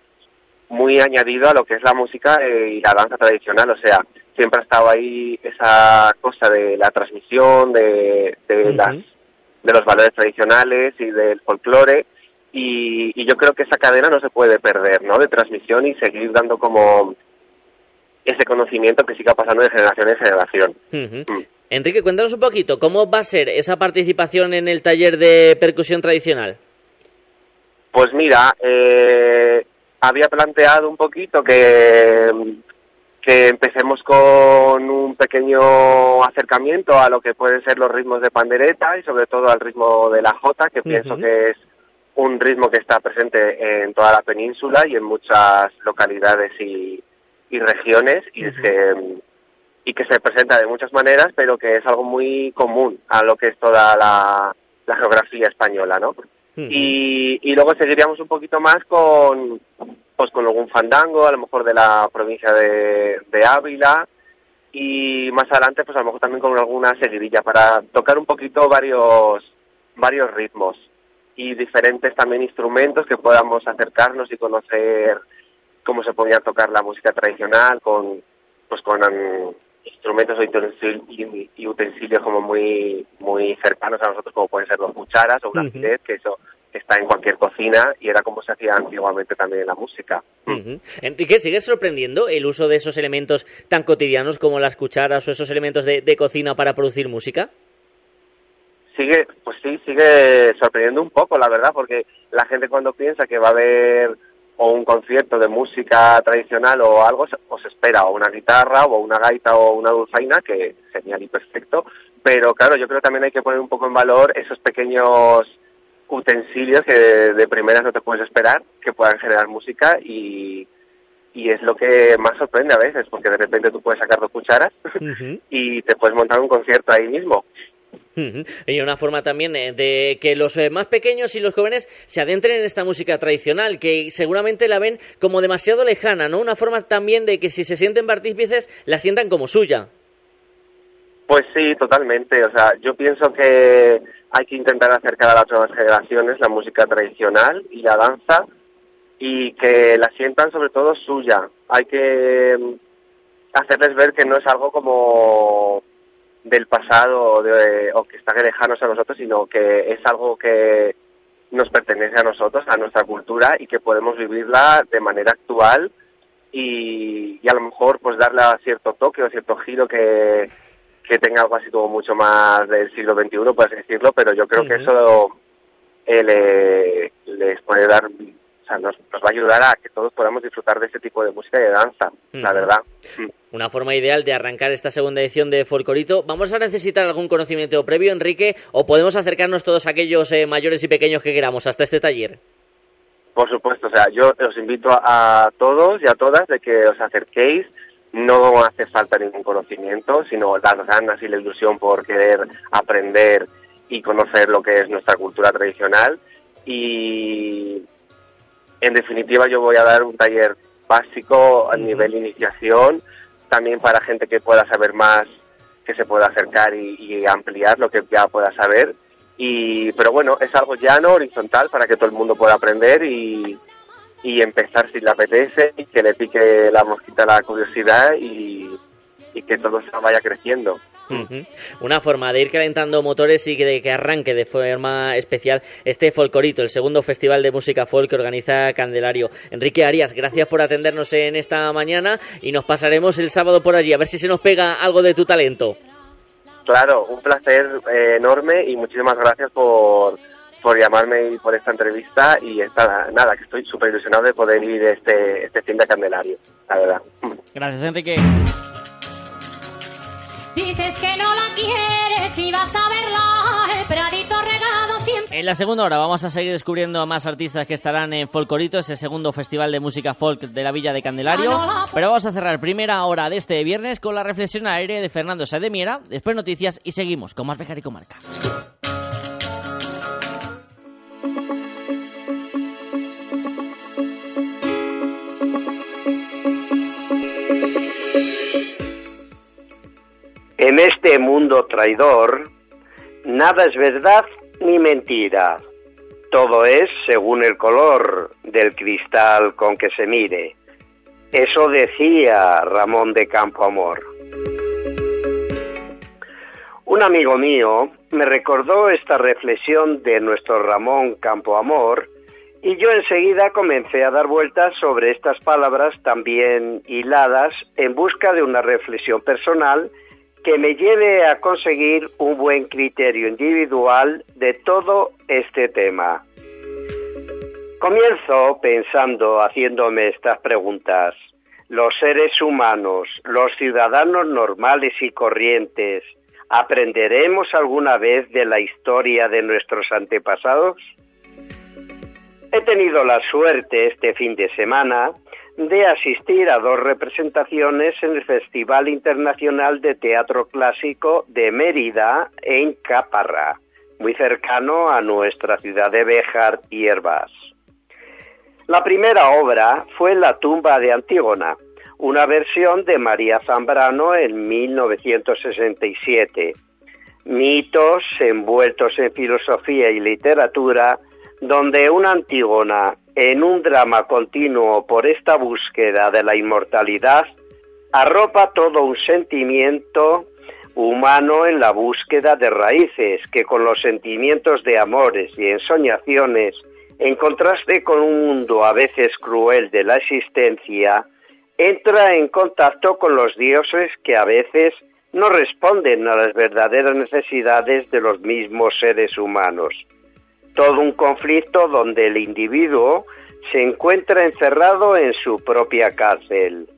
muy añadido a lo que es la música eh, y la danza tradicional, o sea, siempre ha estado ahí esa cosa de la transmisión, de, de las de los valores tradicionales y del folclore y, y yo creo que esa cadena no se puede perder, ¿no? De transmisión y seguir dando como ese conocimiento que siga pasando de generación en generación. Ujú. Enrique, cuéntanos un poquito, ¿cómo va a ser esa participación en el taller de percusión tradicional? Pues mira, eh, había planteado un poquito que, que empecemos con un pequeño acercamiento a lo que pueden ser los ritmos de pandereta y sobre todo al ritmo de la jota, que pienso que es un ritmo que está presente en toda la península y en muchas localidades y, y regiones y que y que se presenta de muchas maneras, pero que es algo muy común a lo que es toda la, la geografía española, ¿no? y, y luego seguiríamos un poquito más con pues con algún fandango, a lo mejor de la provincia de, de Ávila y más adelante pues a lo mejor también con alguna seguidilla para tocar un poquito varios varios ritmos y diferentes también instrumentos que podamos acercarnos y conocer cómo se podía tocar la música tradicional con pues con mm, instrumentos y, utensilios como muy muy cercanos a nosotros como pueden ser los cucharas o una Ujú. filet, que eso está en cualquier cocina y era como se hacía antiguamente también en la música. Ujú. Enrique, ¿sigue sorprendiendo el uso de esos elementos tan cotidianos como las cucharas o esos elementos de, de cocina para producir música? Sigue, pues sí, sigue sorprendiendo un poco, la verdad, porque la gente cuando piensa que va a haber o un concierto de música tradicional o algo, se- o se espera o una guitarra o una gaita o una dulzaina, que genial y perfecto, pero claro, yo creo que también hay que poner un poco en valor esos pequeños utensilios que de primeras no te puedes esperar que puedan generar música y, y es lo que más sorprende a veces, porque de repente tú puedes sacar dos cucharas y te puedes montar un concierto ahí mismo. Y una forma también eh, de que los eh, más pequeños y los jóvenes se adentren en esta música tradicional, que seguramente la ven como demasiado lejana, ¿no? Una forma también de que si se sienten partícices, la sientan como suya. Pues sí, totalmente. O sea, yo pienso que hay que intentar acercar a las nuevas generaciones la música tradicional y la danza y que la sientan sobre todo suya. Hay que mm, hacerles ver que no es algo como del pasado de- o que están lejanos a nosotros, sino que es algo que nos pertenece a nosotros, a nuestra cultura y que podemos vivirla de manera actual y, y a lo mejor pues darle cierto toque o cierto giro que, que tenga algo así como mucho más del siglo XXI, puedes decirlo, pero yo creo que eso eh, le- les puede dar, o sea, nos, nos va a ayudar a que todos podamos disfrutar de este tipo de música y de danza, la verdad. Una forma ideal de arrancar esta segunda edición de Folcorito. ¿Vamos a necesitar algún conocimiento previo, Enrique, o podemos acercarnos todos aquellos eh, mayores y pequeños que queramos hasta este taller? Por supuesto, o sea, yo os invito a, a todos y a todas de que os acerquéis. No hace falta ningún conocimiento, sino las ganas y la ilusión por querer aprender y conocer lo que es nuestra cultura tradicional. Y en definitiva, yo voy a dar un taller básico a nivel iniciación, también para gente que pueda saber más, que se pueda acercar y, y ampliar lo que ya pueda saber. Y, pero bueno, es algo llano, horizontal, para que todo el mundo pueda aprender y, y empezar si le apetece y que le pique la mosquita la curiosidad y, y que todo se vaya creciendo. Una forma de ir calentando motores y que, de que arranque de forma especial este Folcorito, el segundo festival de música folk que organiza Candelario. Enrique Arias, gracias por atendernos en esta mañana y nos pasaremos el sábado por allí a ver si se nos pega algo de tu talento. Claro, un placer eh, enorme y muchísimas gracias por, por llamarme y por esta entrevista y esta, nada, que estoy súper ilusionado de poder ir este, este fin de Candelario, la verdad. Gracias, Enrique. Dices que no la quieres y vas a verla, el pradito regado siempre. En la segunda hora vamos a seguir descubriendo a más artistas que estarán en Folcorito, ese segundo festival de música folk de la Villa de Candelario. Pero vamos a cerrar primera hora de este viernes con la reflexión al aire de Fernando Sademiera, después noticias y seguimos con más Bejar y Comarca. En este mundo traidor, nada es verdad ni mentira. Todo es según el color del cristal con que se mire. Eso decía Ramón de Campoamor. Un amigo mío me recordó esta reflexión de nuestro Ramón Campoamor y yo enseguida comencé a dar vueltas sobre estas palabras también hiladas en busca de una reflexión personal que me lleve a conseguir un buen criterio individual de todo este tema. Comienzo pensando, haciéndome estas preguntas. Los seres humanos, los ciudadanos normales y corrientes, ¿aprenderemos alguna vez de la historia de nuestros antepasados? He tenido la suerte este fin de semana de asistir a dos representaciones en el Festival Internacional de Teatro Clásico de Mérida en Caparra, muy cercano a nuestra ciudad de Béjar y Herbás. La primera obra fue La tumba de Antígona, una versión de María Zambrano en 1967. Mitos envueltos en filosofía y literatura donde una Antígona, en un drama continuo por esta búsqueda de la inmortalidad, arropa todo un sentimiento humano en la búsqueda de raíces que con los sentimientos de amores y ensoñaciones, en contraste con un mundo a veces cruel de la existencia, entra en contacto con los dioses que a veces no responden a las verdaderas necesidades de los mismos seres humanos todo un conflicto donde el individuo se encuentra encerrado en su propia cárcel.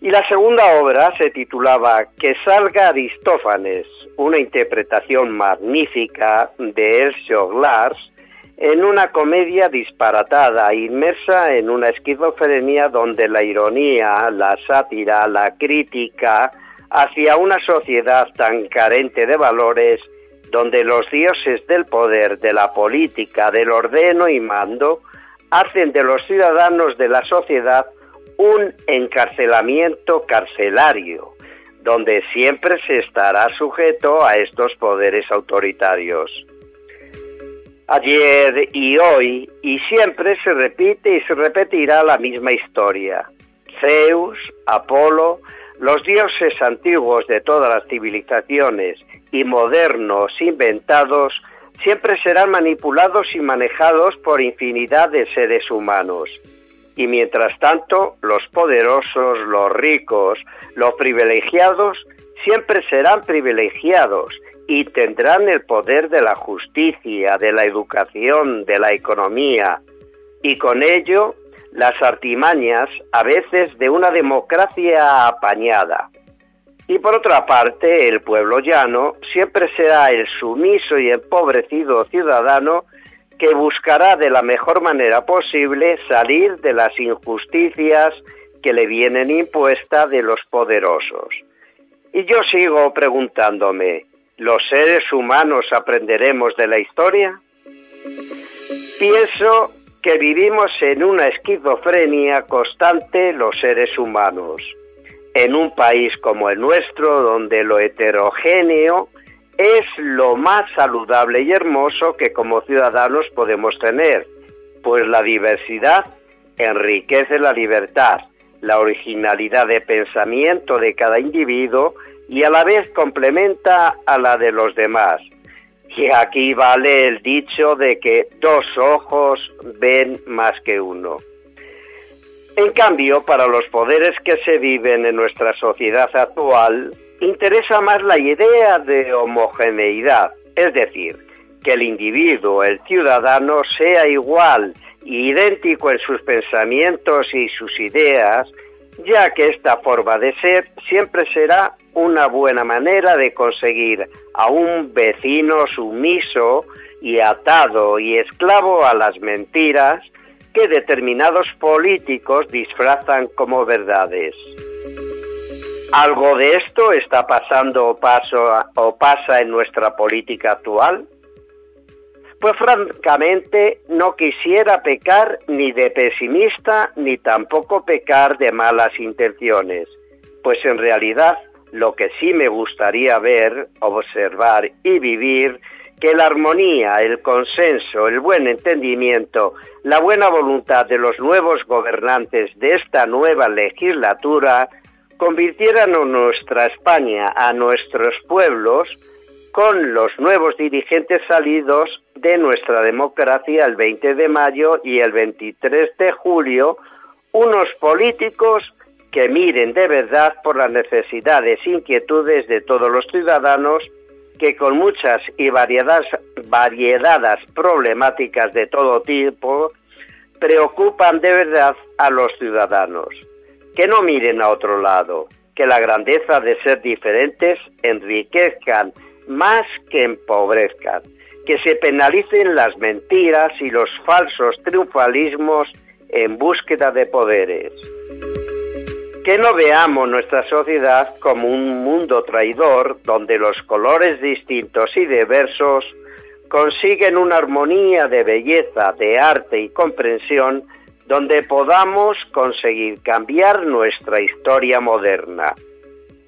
Y la segunda obra se titulaba Que salga Aristófanes, una interpretación magnífica de Elcio Glass en una comedia disparatada, inmersa en una esquizofrenia donde la ironía, la sátira, la crítica hacia una sociedad tan carente de valores donde los dioses del poder, de la política, del ordeno y mando, hacen de los ciudadanos de la sociedad un encarcelamiento carcelario, donde siempre se estará sujeto a estos poderes autoritarios. Ayer y hoy y siempre se repite y se repetirá la misma historia. Zeus, Apolo, los dioses antiguos de todas las civilizaciones y modernos inventados siempre serán manipulados y manejados por infinidad de seres humanos. Y mientras tanto, los poderosos, los ricos, los privilegiados, siempre serán privilegiados y tendrán el poder de la justicia, de la educación, de la economía, y con ello las artimañas a veces de una democracia apañada. Y por otra parte, el pueblo llano siempre será el sumiso y empobrecido ciudadano que buscará de la mejor manera posible salir de las injusticias que le vienen impuestas de los poderosos. Y yo sigo preguntándome, ¿los seres humanos aprenderemos de la historia? Pienso que vivimos en una esquizofrenia constante los seres humanos en un país como el nuestro, donde lo heterogéneo es lo más saludable y hermoso que como ciudadanos podemos tener, pues la diversidad enriquece la libertad, la originalidad de pensamiento de cada individuo y a la vez complementa a la de los demás. Y aquí vale el dicho de que dos ojos ven más que uno. En cambio, para los poderes que se viven en nuestra sociedad actual, interesa más la idea de homogeneidad, es decir, que el individuo, el ciudadano, sea igual, idéntico en sus pensamientos y sus ideas, ya que esta forma de ser siempre será una buena manera de conseguir a un vecino sumiso y atado y esclavo a las mentiras que determinados políticos disfrazan como verdades. ¿Algo de esto está pasando o, o pasa en nuestra política actual? Pues francamente no quisiera pecar ni de pesimista ni tampoco pecar de malas intenciones, pues en realidad lo que sí me gustaría ver, observar y vivir, que la armonía, el consenso, el buen entendimiento, la buena voluntad de los nuevos gobernantes de esta nueva legislatura convirtieran a nuestra España, a nuestros pueblos, con los nuevos dirigentes salidos de nuestra democracia el 20 de mayo y el 23 de julio, unos políticos que miren de verdad por las necesidades e inquietudes de todos los ciudadanos que con muchas y variedades problemáticas de todo tipo preocupan de verdad a los ciudadanos. Que no miren a otro lado, que la grandeza de ser diferentes enriquezcan más que empobrezcan, que se penalicen las mentiras y los falsos triunfalismos en búsqueda de poderes. Que no veamos nuestra sociedad como un mundo traidor donde los colores distintos y diversos consiguen una armonía de belleza, de arte y comprensión donde podamos conseguir cambiar nuestra historia moderna.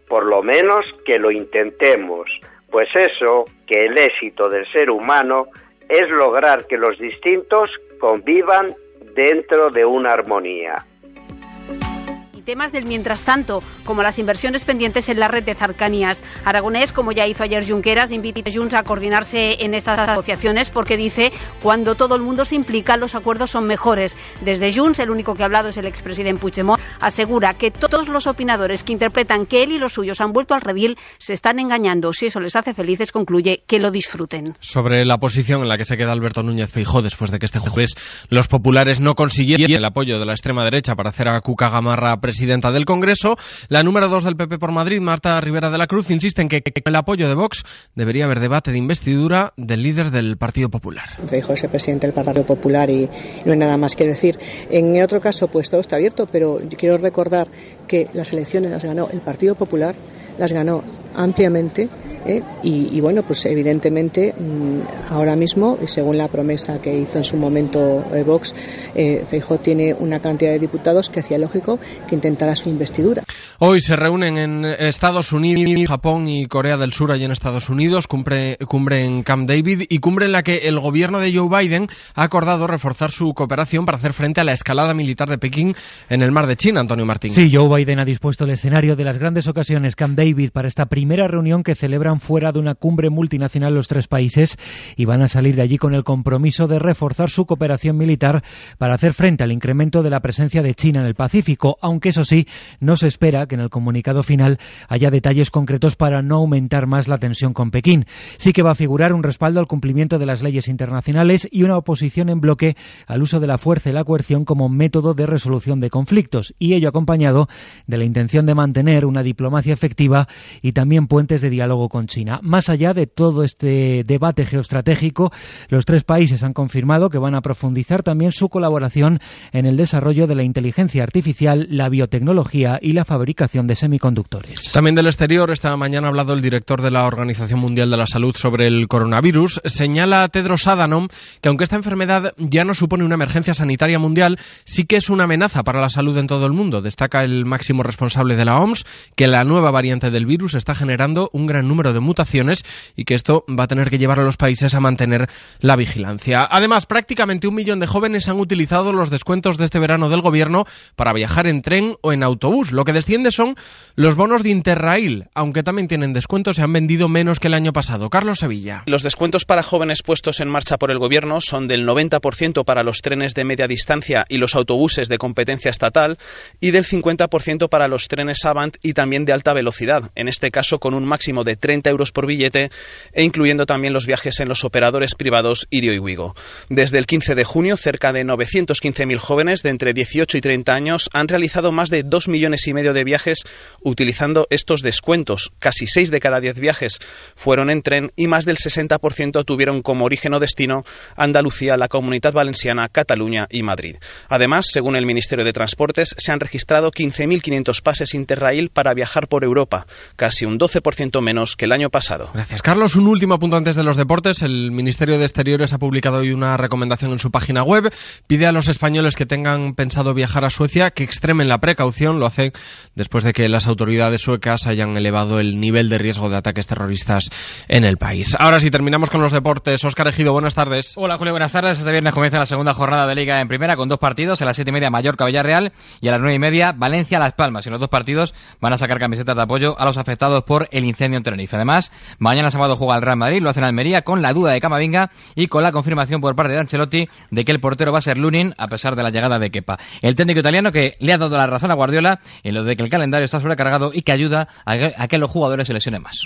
Por lo menos que lo intentemos, pues eso, que el éxito del ser humano es lograr que los distintos convivan dentro de una armonía temas del mientras tanto, como las inversiones pendientes en la red de cercanías. Aragonés, como ya hizo ayer Junqueras, invita a Junts a coordinarse en estas asociaciones porque dice cuando todo el mundo se implica los acuerdos son mejores. Desde Junts, el único que ha hablado es el expresidente Puigdemont, asegura que todos los opinadores que interpretan que él y los suyos han vuelto al redil se están engañando. Si eso les hace felices, concluye que lo disfruten. Sobre la posición en la que se queda Alberto Núñez Feijó después de que este jueves los populares no consiguieron el apoyo de la extrema derecha para hacer a Cuca Gamarra presidenta del Congreso. La número dos del PP por Madrid, Marta Rivera de la Cruz, insiste en que, el apoyo de Vox debería haber debate de investidura del líder del Partido Popular. Feijóo es el presidente del Partido Popular y no hay nada más que decir. En otro caso, pues todo está abierto, pero quiero recordar que las elecciones las ganó el Partido Popular, las ganó ampliamente ¿eh? y, bueno, pues evidentemente mm, ahora mismo, según la promesa que hizo en su momento eh, Vox, eh, Feijóo tiene una cantidad de diputados que hacía lógico que intentara su investidura. Hoy se reúnen en Estados Unidos, Japón y Corea del Sur, allí en Estados Unidos, cumbre, cumbre en Camp David y cumbre en la que el gobierno de Joe Biden ha acordado reforzar su cooperación para hacer frente a la escalada militar de Pekín en el mar de China, Antonio Martín. Sí, Joe Biden ha dispuesto el escenario de las grandes ocasiones Camp David para esta primera reunión que fuera de una cumbre multinacional los tres países y van a salir de allí con el compromiso de reforzar su cooperación militar para hacer frente al incremento de la presencia de China en el Pacífico, aunque eso sí, no se espera que en el comunicado final haya detalles concretos para no aumentar más la tensión con Pekín. Sí que va a figurar un respaldo al cumplimiento de las leyes internacionales y una oposición en bloque al uso de la fuerza y la coerción como método de resolución de conflictos, y ello acompañado de la intención de mantener una diplomacia efectiva y también puentes de diálogo con China. Más allá de todo este debate geoestratégico, los tres países han confirmado que van a profundizar también su colaboración en el desarrollo de la inteligencia artificial, la biotecnología y la fabricación de semiconductores. También del exterior, esta mañana ha hablado el director de la Organización Mundial de la Salud sobre el coronavirus. Señala Tedros Adhanom que aunque esta enfermedad ya no supone una emergencia sanitaria mundial, sí que es una amenaza para la salud en todo el mundo. Destaca el máximo responsable de la OMS que la nueva variante del virus está generando un gran número de mutaciones y que esto va a tener que llevar a los países a mantener la vigilancia. Además, prácticamente un millón de jóvenes han utilizado los descuentos de este verano del gobierno para viajar en tren o en autobús. Lo que desciende son los bonos de Interrail, aunque también tienen descuentos, se han vendido menos que el año pasado. Carlos Sevilla. Los descuentos para jóvenes puestos en marcha por el gobierno son del 90% para los trenes de media distancia y los autobuses de competencia estatal y del 50% para los trenes Avant y también de alta velocidad, en este caso con un máximo de 30 30 euros por billete e incluyendo también los viajes en los operadores privados Irio y Wigo. Desde el 15 de junio, cerca de 915.000 jóvenes de entre 18 y 30 años han realizado más de 2 millones y medio de viajes utilizando estos descuentos. Casi 6 de cada 10 viajes fueron en tren y más del 60% tuvieron como origen o destino Andalucía, la Comunidad Valenciana, Cataluña y Madrid. Además, según el Ministerio de Transportes, se han registrado 15.500 pases interrail para viajar por Europa, casi un 12% menos que año pasado. Gracias, Carlos. Un último punto antes de los deportes. El Ministerio de Exteriores ha publicado hoy una recomendación en su página web. Pide a los españoles que tengan pensado viajar a Suecia que extremen la precaución. Lo hace después de que las autoridades suecas hayan elevado el nivel de riesgo de ataques terroristas en el país. Ahora sí, terminamos con los deportes. Óscar Ejido, buenas tardes. Hola Julio, buenas tardes. Este viernes comienza la segunda jornada de Liga en Primera con dos partidos. A las siete y media Mallorca Villarreal y a las nueve y media Valencia Las Palmas. Y los dos partidos van a sacar camisetas de apoyo a los afectados por el incendio en Tenerife. Además, mañana sábado juega el Real Madrid, lo hace en Almería con la duda de Camavinga y con la confirmación por parte de Ancelotti de que el portero va a ser Lunin a pesar de la llegada de Kepa. El técnico italiano que le ha dado la razón a Guardiola en lo de que el calendario está sobrecargado y que ayuda a que, a que los jugadores se lesionen más.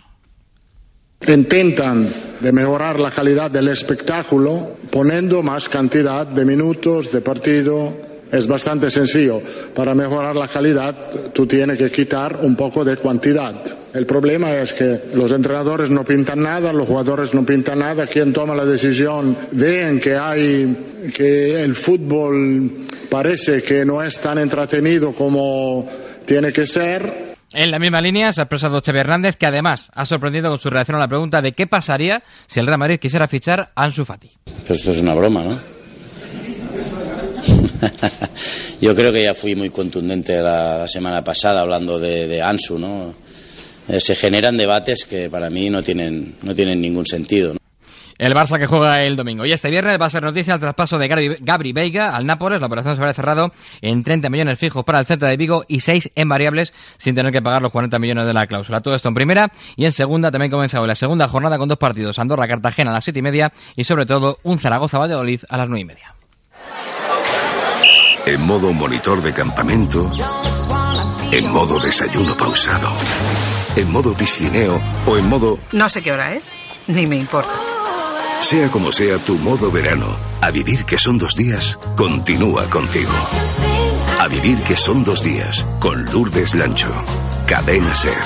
Intentan de mejorar la calidad del espectáculo poniendo más cantidad de minutos de partido. Es bastante sencillo. Para mejorar la calidad, tú tienes que quitar un poco de cantidad. El problema es que los entrenadores no pintan nada, los jugadores no pintan nada. Quien toma la decisión ven que hay que el fútbol parece que no es tan entretenido como tiene que ser En la misma línea se ha expresado Xavi Hernández, que además ha sorprendido con su reacción a la pregunta de qué pasaría si el Real Madrid quisiera fichar a Ansu Fati. Pero esto es una broma, ¿no? Yo creo que ya fui muy contundente la, la semana pasada hablando de, de Ansu, ¿no? Eh, se generan debates que para mí no tienen, no tienen ningún sentido. ¿no? El Barça que juega el domingo. Y este viernes va a ser noticia el traspaso de Gabri, Gabri Veiga al Nápoles. La operación se habrá cerrado en 30 millones fijos para el Celta de Vigo y 6 en variables sin tener que pagar los 40 millones de la cláusula. Todo esto en primera y en segunda también comenzó hoy la segunda jornada con dos partidos. Andorra-Cartagena a las 7 y media y sobre todo un Zaragoza-Valladolid a las 9 y media. En modo monitor de campamento, en modo desayuno pausado, en modo piscineo o en modo No sé qué hora es, ni me importa. Sea como sea tu modo verano, a vivir que son dos días, continúa contigo. A vivir que son dos días, con Lourdes Lancho. Cadena Ser,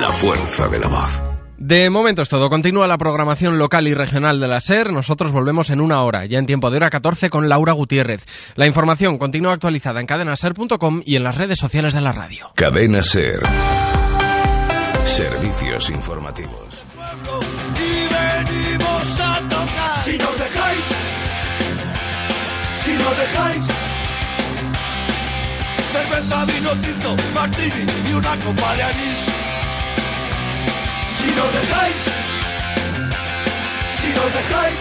la fuerza de la voz. De momento es todo. Continúa la programación local y regional de la SER. Nosotros volvemos en una hora, ya en tiempo de hora 14 con Laura Gutiérrez. La información continúa actualizada en cadenaser.com y en las redes sociales de la radio. Cadena Ser. Servicios informativos. y venimos a tocar. Si nos dejáis, si nos dejáis, cerveza, vino tinto, martini y una copa de anís. Si nos dejáis, si nos dejáis,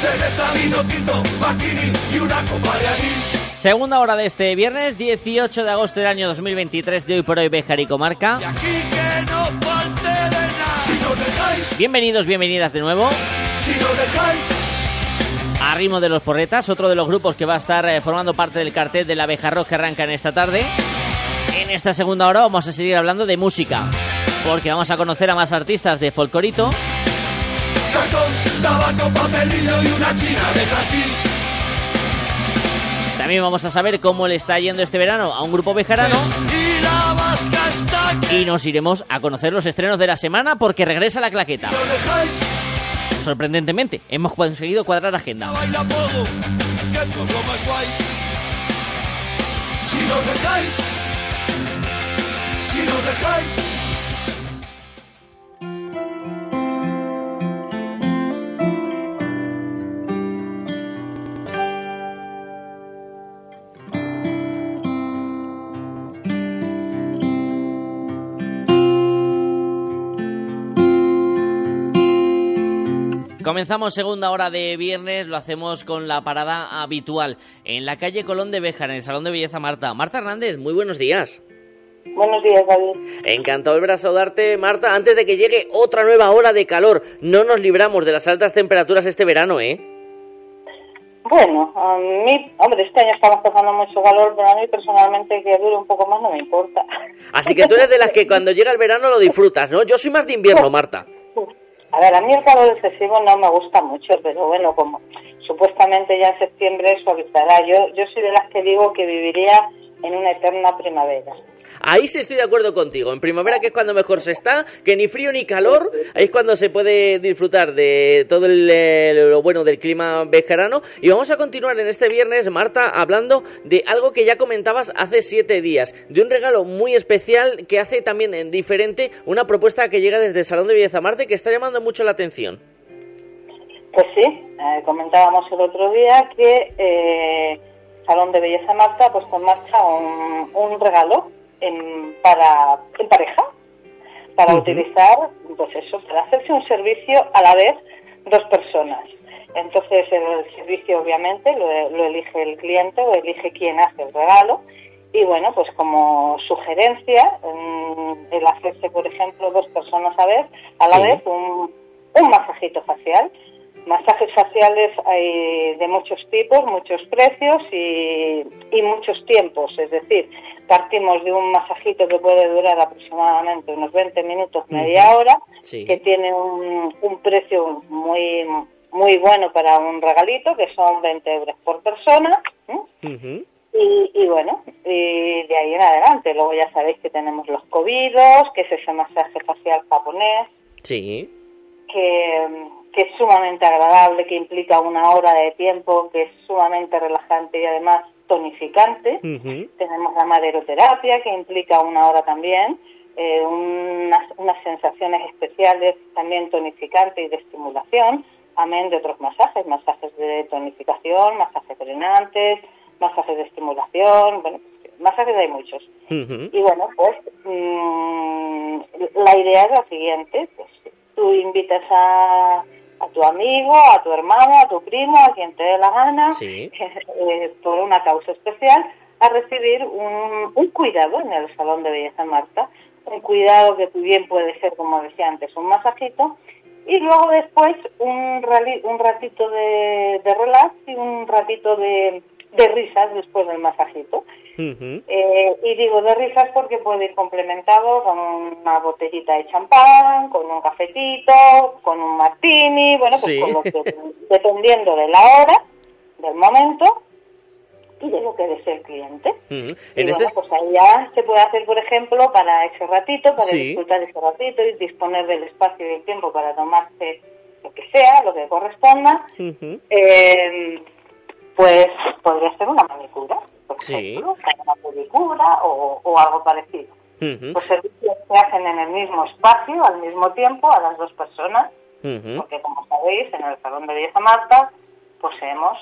cerveza, vino tinto, martini y una copa de anís. Segunda hora de este viernes, 18 de agosto del año 2023 de Hoy por Hoy Bejar y Comarca. Y que no falte de nada. Si nos dejáis, Bienvenidos, bienvenidas de nuevo. si nos dejáis, A ritmo de los porretas, otro de los grupos que va a estar eh, formando parte del cartel de la Abeja Rock que arranca en esta tarde. En esta segunda hora vamos a seguir hablando de música, porque vamos a conocer a más artistas de folclorito. cartón, tabaco, papelillo y una china de hachís. También vamos a saber cómo le está yendo este verano a un grupo bejarano. Y nos iremos a conocer los estrenos de la semana porque regresa la claqueta. Sorprendentemente, hemos conseguido cuadrar agenda. Si Comenzamos segunda hora de viernes, lo hacemos con la parada habitual en la calle Colón de Béjar, en el Salón de Belleza Marta. Marta Hernández, muy buenos días. Buenos días, David. Encantado de volver a saludarte, Marta. Antes de que llegue otra nueva ola de calor, no nos libramos de las altas temperaturas este verano, ¿eh? Bueno, a mí, hombre, este año estamos pasando mucho calor, pero a mí personalmente que dure un poco más no me importa. Así que tú eres de las que cuando llega el verano lo disfrutas, ¿no? Yo soy más de invierno, Marta. A ver, a mí el calor excesivo no me gusta mucho, pero bueno, como supuestamente ya en septiembre suavizará. Yo, yo soy de las que digo que viviría en una eterna primavera. Ahí sí estoy de acuerdo contigo. En primavera, que es cuando mejor se está, que ni frío ni calor, ahí es cuando se puede disfrutar de todo el, eh, lo bueno del clima bejarano. Y vamos a continuar en este viernes, Marta, hablando de algo que ya comentabas hace siete días, de un regalo muy especial que hace también en diferente una propuesta que llega desde el Salón de Belleza Marte que está llamando mucho la atención. Pues sí, eh, comentábamos el otro día que eh, Salón de Belleza Marta ha puesto en marcha un, un regalo en, para, en pareja, para utilizar, pues eso, para hacerse un servicio a la vez dos personas. Entonces el servicio obviamente lo, lo elige el cliente, lo elige quien hace el regalo y bueno, pues como sugerencia, mm, el hacerse, por ejemplo, dos personas a vez, a la Sí. vez un, un masajito facial. Masajes faciales hay de muchos tipos, muchos precios y, y muchos tiempos. Es decir, partimos de un masajito que puede durar aproximadamente unos 20 minutos, media hora, Sí. que tiene un, un precio muy muy bueno para un regalito, que son 20 euros por persona. ¿m? Y, y bueno, y de ahí en adelante. Luego ya sabéis que tenemos los cobidos, que es ese masaje facial japonés, Sí. que, que es sumamente agradable, que implica una hora de tiempo, que es sumamente relajante y además tonificante. Tenemos la maderoterapia, que implica una hora también, eh, unas, unas sensaciones especiales también tonificantes y de estimulación, amén de otros masajes, masajes de tonificación, masajes drenantes, masajes de estimulación, bueno, masajes hay muchos. Y bueno, pues mm, la idea es la siguiente, pues tú invitas a, a tu amigo, a tu hermano, a tu primo, a quien te dé la gana, Sí. eh, por una causa especial, a recibir un, un cuidado en el Salón de Belleza Marta, un cuidado que bien puede ser, como decía antes, un masajito, y luego después un, rali- un ratito de, de relax y un ratito de, de risas después del masajito. Eh, y digo de risas porque puede ir complementado con una botellita de champán, con un cafetito, con un martini, bueno, pues Sí. con lo que, dependiendo de la hora, del momento y de lo que desee el cliente. Ujú. Y En bueno, este pues ahí ya se puede hacer, por ejemplo, para ese ratito, para Sí. disfrutar ese ratito y disponer del espacio y del tiempo para tomarse lo que sea, lo que corresponda. Eh, pues podría ser una manicura, por Sí. ejemplo, una o, o algo parecido. Los servicios se hacen en el mismo espacio, al mismo tiempo, a las dos personas, porque como sabéis, en el Salón de Belleza Marta poseemos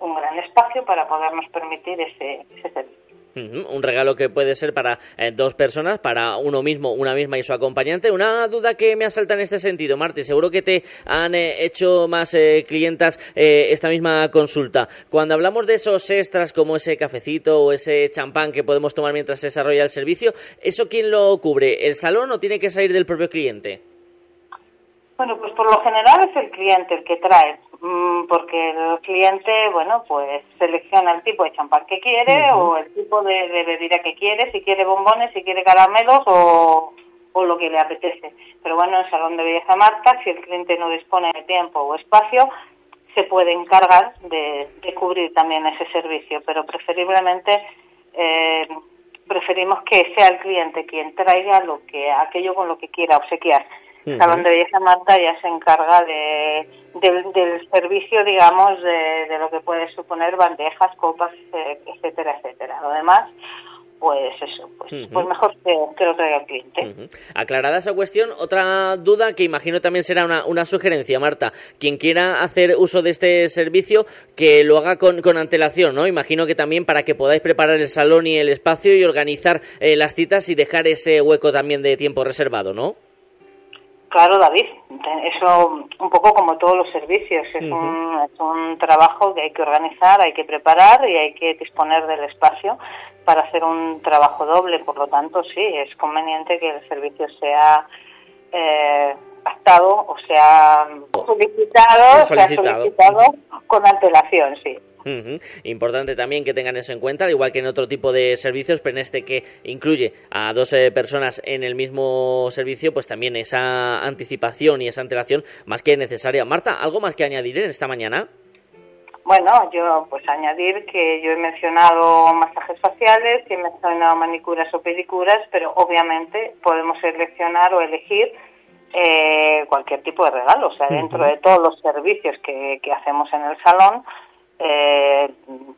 un gran espacio para podernos permitir ese, ese servicio. Un regalo que puede ser para eh, dos personas, para uno mismo, una misma y su acompañante. Una duda que me asalta en este sentido, Marti, seguro que te han eh, hecho más eh, clientas eh, esta misma consulta. Cuando hablamos de esos extras como ese cafecito o ese champán que podemos tomar mientras se desarrolla el servicio, ¿eso quién lo cubre? ¿El salón o tiene que salir del propio cliente? Bueno, pues por lo general es el cliente el que trae, porque el cliente, bueno, pues selecciona el tipo de champán que quiere o el tipo de, de bebida que quiere, si quiere bombones, si quiere caramelos o, o lo que le apetece. Pero bueno, en Salón de Belleza Marta, si el cliente no dispone de tiempo o espacio, se puede encargar de, de cubrir también ese servicio, pero preferiblemente eh, preferimos que sea el cliente quien traiga lo que aquello con lo que quiera obsequiar. Salón de Belleza Marta ya se encarga de, del, del servicio, digamos, de, de lo que puede suponer bandejas, copas, eh, etcétera, etcétera. Lo demás, pues eso, pues, pues mejor que, que lo traiga el cliente. Aclarada esa cuestión, otra duda que imagino también será una, una sugerencia, Marta. Quien quiera hacer uso de este servicio, que lo haga con, con antelación, ¿no? Imagino que también para que podáis preparar el salón y el espacio y organizar eh, las citas y dejar ese hueco también de tiempo reservado, ¿no? Claro, David, eso un poco como todos los servicios, es, un, es un trabajo que hay que organizar, hay que preparar y hay que disponer del espacio para hacer un trabajo doble. Por lo tanto, sí, es conveniente que el servicio sea eh, pactado o se ha solicitado, se ha Solicitado. solicitado con antelación, sí. Ujú. Importante también que tengan eso en cuenta, al igual que en otro tipo de servicios, pero en este que incluye a dos eh, personas en el mismo servicio, pues también esa anticipación y esa antelación más que necesaria. Marta, ¿algo más que añadir en esta mañana? Bueno, yo pues añadir que yo he mencionado masajes faciales, y he mencionado manicuras o pedicuras, pero obviamente podemos seleccionar o elegir eh, cualquier tipo de regalo. O sea, dentro de todos los servicios que, que hacemos en el salón, eh,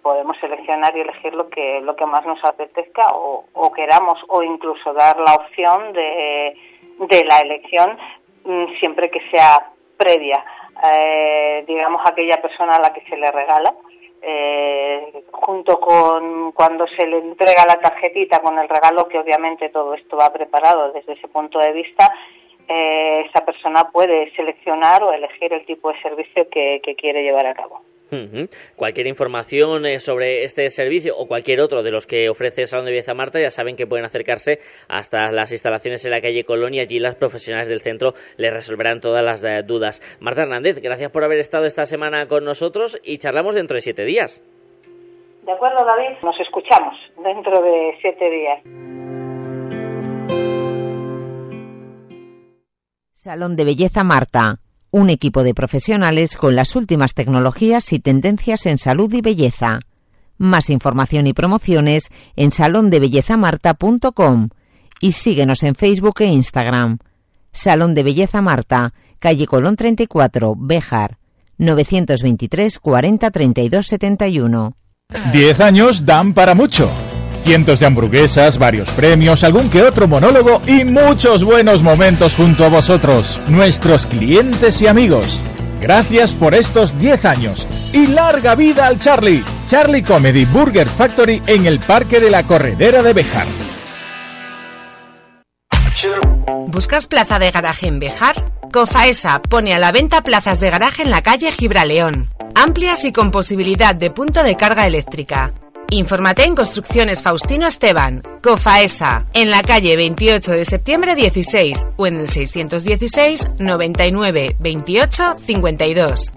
podemos seleccionar y elegir lo que lo que más nos apetezca o, queramos o incluso dar la opción de, de la elección mm, siempre que sea previa. Eh, digamos aquella persona a la que se le regala eh, junto con cuando se le entrega la tarjetita con el regalo que obviamente todo esto va preparado desde ese punto de vista eh, esa persona puede seleccionar o elegir el tipo de servicio que, que quiere llevar a cabo Cualquier información eh, sobre este servicio o cualquier otro de los que ofrece el Salón de Belleza Marta, ya saben que pueden acercarse hasta las instalaciones en la calle Colón y allí las profesionales del centro les resolverán todas las eh, dudas. Marta Hernández, gracias por haber estado esta semana con nosotros y charlamos dentro de siete días. ¿De acuerdo, David? Nos escuchamos dentro de siete días. Salón de Belleza Marta, un equipo de profesionales con las últimas tecnologías y tendencias en salud y belleza. Más información y promociones en salondebellezamarta.com y síguenos en Facebook e Instagram. Salón de Belleza Marta, calle Colón 34, Béjar, 923 40 32 71. Diez años dan para mucho. Cientos de hamburguesas, varios premios, algún que otro monólogo y muchos buenos momentos junto a vosotros, nuestros clientes y amigos. Gracias por estos 10 años y larga vida al Charlie. Charlie Comedy Burger Factory en el Parque de la Corredera de Bejar. ¿Buscas plaza de garaje en Bejar? Cofaesa pone a la venta plazas de garaje en la calle Gibraleón, amplias y con posibilidad de punto de carga eléctrica. Infórmate en Construcciones Faustino Esteban, Cofaesa, en la calle 28 de septiembre 16 o en el 616 99 28 52.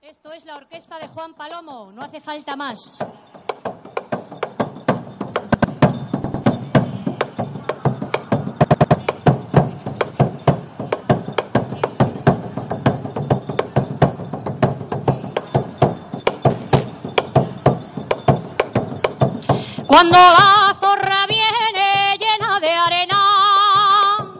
Esto es la orquesta de Juan Palomo, no hace falta más. Cuando la zorra viene llena de arena,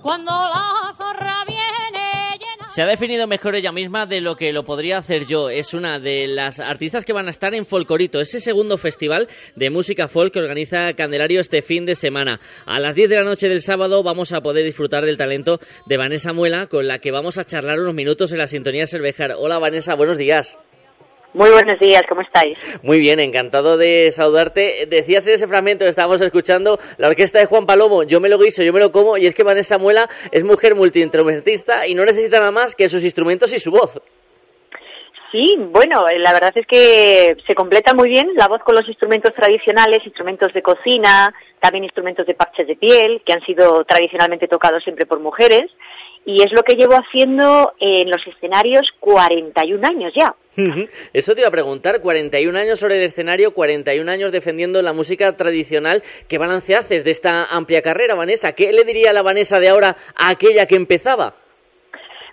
cuando la zorra viene llena Se ha definido mejor ella misma de lo que lo podría hacer yo. Es una de las artistas que van a estar en Folcorito, ese segundo festival de música folk que organiza Candelario este fin de semana. A las 10 de la noche del sábado vamos a poder disfrutar del talento de Vanessa Muela, con la que vamos a charlar unos minutos en la sintonía Cervejar. Hola Vanessa, buenos días. Muy buenos días, ¿cómo estáis? Muy bien, encantado de saludarte. Decías en ese fragmento que estábamos escuchando la orquesta de Juan Palomo, yo me lo guiso, yo me lo como, y es que Vanessa Muela es mujer multiinstrumentista y no necesita nada más que sus instrumentos y su voz. Sí, bueno, eh, la verdad es que se completa muy bien la voz con los instrumentos tradicionales, instrumentos de cocina, también instrumentos de parches de piel, que han sido tradicionalmente tocados siempre por mujeres, y es lo que llevo haciendo en los escenarios 41 años ya. Eso te iba a preguntar, 41 años sobre el escenario, 41 años defendiendo la música tradicional. ¿Qué balance haces de esta amplia carrera, Vanessa? ¿Qué le diría la Vanessa de ahora a aquella que empezaba?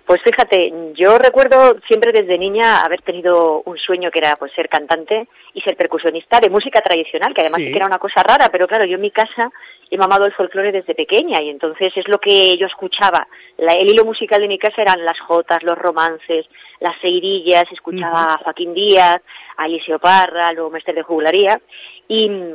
Pues fíjate, yo recuerdo siempre desde niña haber tenido un sueño que era pues ser cantante y ser percusionista de música tradicional, que además Sí. sí que era una cosa rara, pero claro, yo en mi casa he mamado el folclore desde pequeña y entonces es lo que yo escuchaba. La- el hilo musical de mi casa eran las jotas, los romances, las seirillas, escuchaba a Joaquín Díaz, a Eliseo Parra, luego Mestre de Jugularía y mm,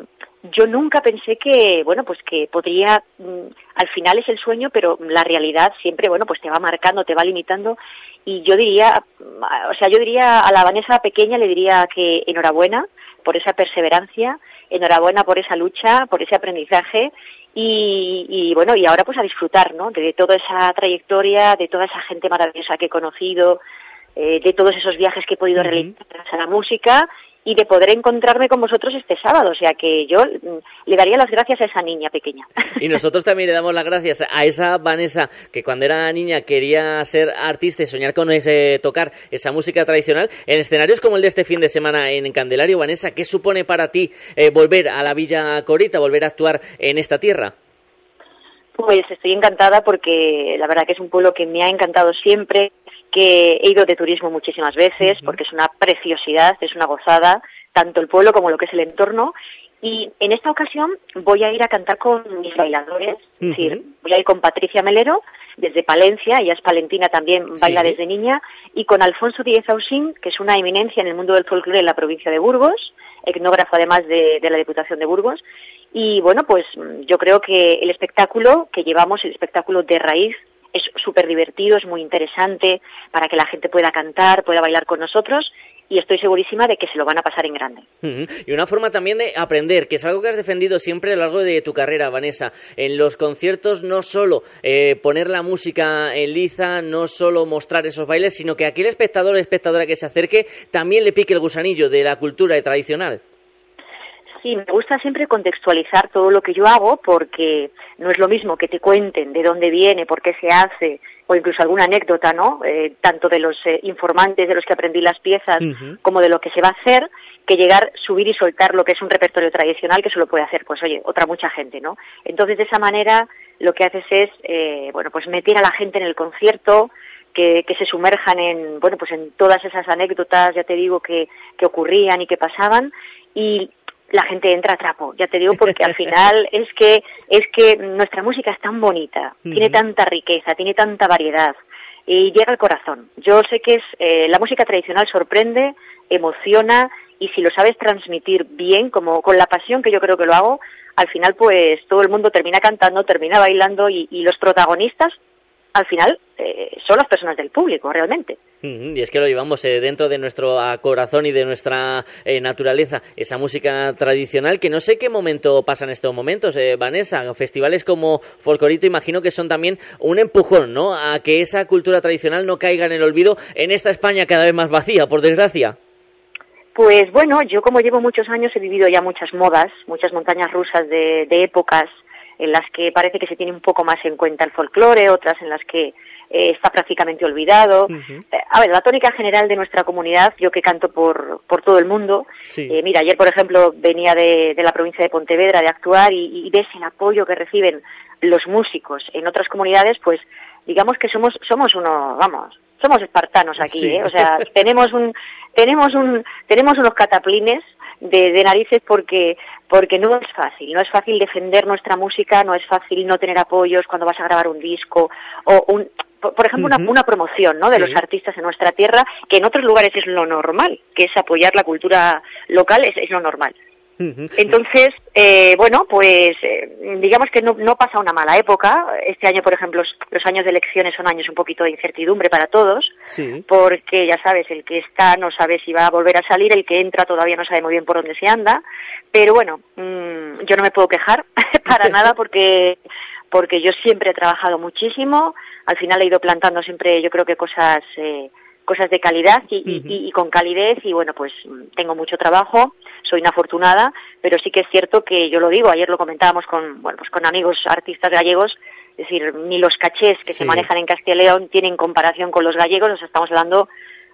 yo nunca pensé que, bueno, pues que podría, mm, al final es el sueño, pero la realidad siempre, bueno, pues te va marcando, te va limitando y yo diría, o sea, yo diría a la Vanessa pequeña le diría que enhorabuena por esa perseverancia, enhorabuena por esa lucha, por ese aprendizaje y, y bueno, y ahora pues a disfrutar, ¿no? De toda esa trayectoria, de toda esa gente maravillosa que he conocido, eh, de todos esos viajes que he podido realizar a la música y de poder encontrarme con vosotros este sábado. O sea que yo mm, le daría las gracias a esa niña pequeña. Y nosotros también le damos las gracias a esa Vanessa que cuando era niña quería ser artista y soñar con ese, tocar esa música tradicional en escenarios como el de este fin de semana en Candelario. Vanessa, ¿qué supone para ti eh, volver a la Villa Corita, volver a actuar en esta tierra? Pues estoy encantada porque la verdad que es un pueblo que me ha encantado siempre, que he ido de turismo muchísimas veces porque es una preciosidad, es una gozada, tanto el pueblo como lo que es el entorno. Y en esta ocasión voy a ir a cantar con mis bailadores, es decir, voy a ir con Patricia Melero desde Palencia, ella es palentina también, baila Sí. desde niña, y con Alfonso Díez Ausín, que es una eminencia en el mundo del folclore en la provincia de Burgos, etnógrafo además de, de la Diputación de Burgos. Y bueno, pues yo creo que el espectáculo que llevamos, el espectáculo de raíz, es súper divertido, es muy interesante para que la gente pueda cantar, pueda bailar con nosotros y estoy segurísima de que se lo van a pasar en grande. Y una forma también de aprender, que es algo que has defendido siempre a lo largo de tu carrera, Vanessa. En los conciertos no solo eh, poner la música en liza, no solo mostrar esos bailes, sino que aquel espectador o espectadora que se acerque también le pique el gusanillo de la cultura tradicional. Sí, me gusta siempre contextualizar todo lo que yo hago porque no es lo mismo que te cuenten de dónde viene, por qué se hace, o incluso alguna anécdota, ¿no? Eh, tanto de los eh, informantes de los que aprendí las piezas como de lo que se va a hacer, que llegar, subir y soltar lo que es un repertorio tradicional que solo puede hacer, pues oye, otra mucha gente, ¿no? Entonces, de esa manera, lo que haces es, eh, bueno, pues meter a la gente en el concierto, que, que se sumerjan en, bueno, pues en todas esas anécdotas, ya te digo, que, que ocurrían y que pasaban, y la gente entra a trapo, ya te digo, porque al final es que, es que nuestra música es tan bonita, tiene tanta riqueza, tiene tanta variedad, y llega al corazón. Yo sé que es, eh, la música tradicional sorprende, emociona, y si lo sabes transmitir bien, como con la pasión que yo creo que lo hago, al final pues todo el mundo termina cantando, termina bailando, y, y los protagonistas, al final, eh, son las personas del público, realmente. Y es que lo llevamos eh, dentro de nuestro ah, corazón y de nuestra eh, naturaleza, esa música tradicional que no sé qué momento pasa en estos momentos, eh, Vanessa. Festivales como Folclorito imagino que son también un empujón, ¿no? A que esa cultura tradicional no caiga en el olvido en esta España cada vez más vacía, por desgracia. Pues bueno, yo como llevo muchos años he vivido ya muchas modas, muchas montañas rusas de, de épocas en las que parece que se tiene un poco más en cuenta el folclore, otras en las que eh, está prácticamente olvidado. Eh, a ver, la tónica general de nuestra comunidad, yo que canto por, por todo el mundo, Sí. eh, mira, ayer por ejemplo venía de, de la provincia de Pontevedra de actuar y, y ves el apoyo que reciben los músicos en otras comunidades, pues digamos que somos, somos uno, vamos, somos espartanos aquí, Sí. ¿eh? O sea, tenemos un, tenemos un, tenemos unos cataplines de, de narices porque, porque no es fácil, no es fácil defender nuestra música, no es fácil no tener apoyos cuando vas a grabar un disco o un, por, ejemplo, una, una promoción, ¿no? De Sí. los artistas en nuestra tierra, que en otros lugares es lo normal, que es apoyar la cultura local, es, es lo normal. Entonces, eh, bueno, pues eh, digamos que no, no pasa una mala época. Este año, por ejemplo, los, años de elecciones son años un poquito de incertidumbre para todos, Sí. porque ya sabes, el que está no sabe si va a volver a salir, el que entra todavía no sabe muy bien por dónde se anda. Pero bueno, mm, yo no me puedo quejar para nada porque porque yo siempre he trabajado muchísimo. Al final he ido plantando siempre, yo creo que cosas eh, cosas de calidad y, y- y- y con calidez y bueno pues tengo mucho trabajo soy una afortunada pero sí que es cierto que yo lo digo ayer lo comentábamos con bueno pues con amigos artistas gallegos es decir ni los cachés que se manejan en Castilla y León tienen comparación con los gallegos o sea, estamos hablando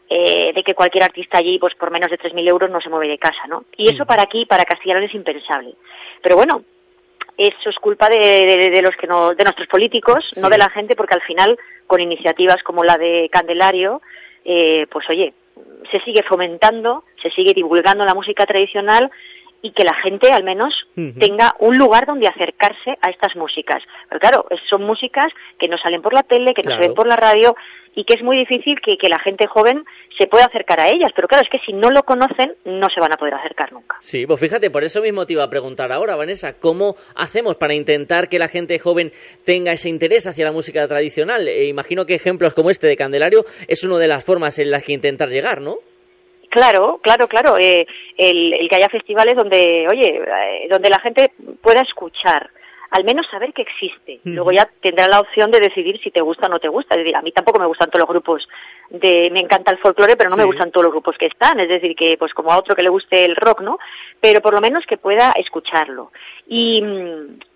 eh, de que cualquier artista allí pues por menos de 3.000 euros no se mueve de casa no y eso para aquí para Castilla y León es impensable. Pero bueno eso es culpa de, de- de los que no, de nuestros políticos, no de la gente, porque al final, con iniciativas como la de Candelario, eh, pues oye, se sigue fomentando, se sigue divulgando la música tradicional y que la gente al menos tenga un lugar donde acercarse a estas músicas. Pero claro, son músicas que no salen por la tele, que no Claro. se ven por la radio y que es muy difícil que, que la gente joven se pueda acercar a ellas. Pero claro, es que si no lo conocen, no se van a poder acercar nunca. Sí, pues fíjate, por eso mismo te iba a preguntar ahora, Vanessa, ¿cómo hacemos para intentar que la gente joven tenga ese interés hacia la música tradicional? Eh, imagino que ejemplos como este de Candelario es una de las formas en las que intentar llegar, ¿no? Claro, claro, claro. Eh, el, el que haya festivales donde, oye, eh, donde la gente pueda escuchar, al menos saber que existe. Luego ya tendrá la opción de decidir si te gusta o no te gusta. Es decir, a mí tampoco me gustan todos los grupos de me encanta el folclore, pero no me gustan todos los grupos que están, es decir, que pues como a otro que le guste el rock, ¿no? Pero por lo menos que pueda escucharlo. Y,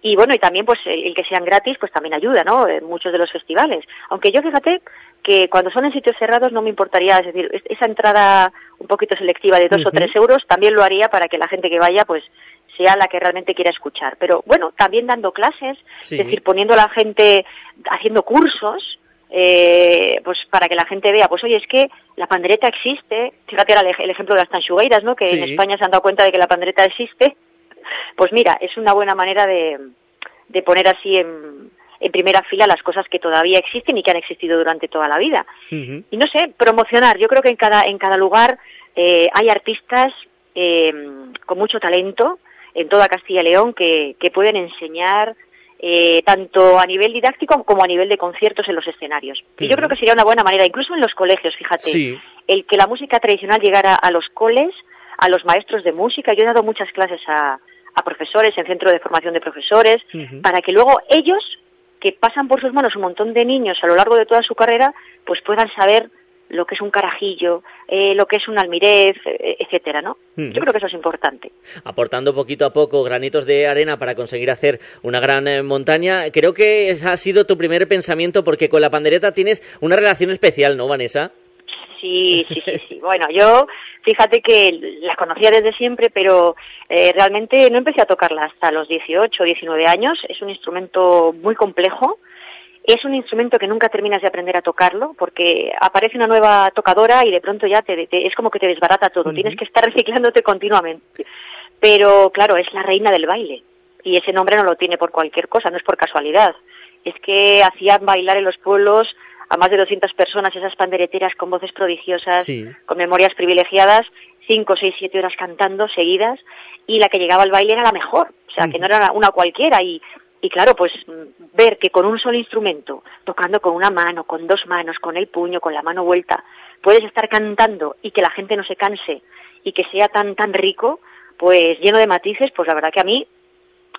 y bueno, y también pues el el que sean gratis pues también ayuda, ¿no? En muchos de los festivales. Aunque yo fíjate que cuando son en sitios cerrados no me importaría, es decir, es- esa entrada un poquito selectiva de dos o tres euros también lo haría para que la gente que vaya pues sea la que realmente quiera escuchar. Pero bueno, también dando clases, Sí. es decir, poniendo a la gente, haciendo cursos, eh, pues para que la gente vea, pues oye, es que la pandereta existe, fíjate ahora el, el ejemplo de las tanchugueiras, ¿no? Que en. España se han dado cuenta de que la pandereta existe, pues mira, es una buena manera de, de poner así en, en primera fila las cosas que todavía existen y que han existido durante toda la vida. Y no sé, promocionar, yo creo que en cada, en cada lugar eh, hay artistas eh, con mucho talento en toda Castilla y León que, que pueden enseñar eh, tanto a nivel didáctico como a nivel de conciertos en los escenarios. Y yo creo que sería una buena manera, incluso en los colegios, fíjate, Sí. el que la música tradicional llegara a los coles, a los maestros de música. Yo he dado muchas clases a, a profesores en centro de formación de profesores, para que luego ellos, que pasan por sus manos un montón de niños a lo largo de toda su carrera, pues puedan saber lo que es un carajillo, eh, lo que es un almirez, eh, etcétera, ¿no? Yo creo que eso es importante. aportando poquito a poco granitos de arena para conseguir hacer una gran eh, montaña. Creo que ese ha sido tu primer pensamiento porque con la pandereta tienes una relación especial, ¿no, Vanessa? Sí, sí, sí, sí. Bueno, yo, fíjate que la conocía desde siempre, pero eh, realmente no empecé a tocarla hasta los 18, 19 años. Es un instrumento muy complejo. Es un instrumento que nunca terminas de aprender a tocarlo porque aparece una nueva tocadora y de pronto ya te, te- es como que te desbarata todo. Tienes que estar reciclándote continuamente. Pero claro, es la reina del baile y ese nombre no lo tiene por cualquier cosa, no es por casualidad. Es que hacían bailar en los pueblos a más de 200 personas esas pandereteras con voces prodigiosas, Sí. con memorias privilegiadas, cinco, seis, siete horas cantando seguidas y la que llegaba al baile era la mejor, o sea, que no era una cualquiera y y claro, pues ver que con un solo instrumento, tocando con una mano, con dos manos, con el puño, con la mano vuelta, puedes estar cantando y que la gente no se canse y que sea tan tan rico, pues lleno de matices, pues la verdad que a mí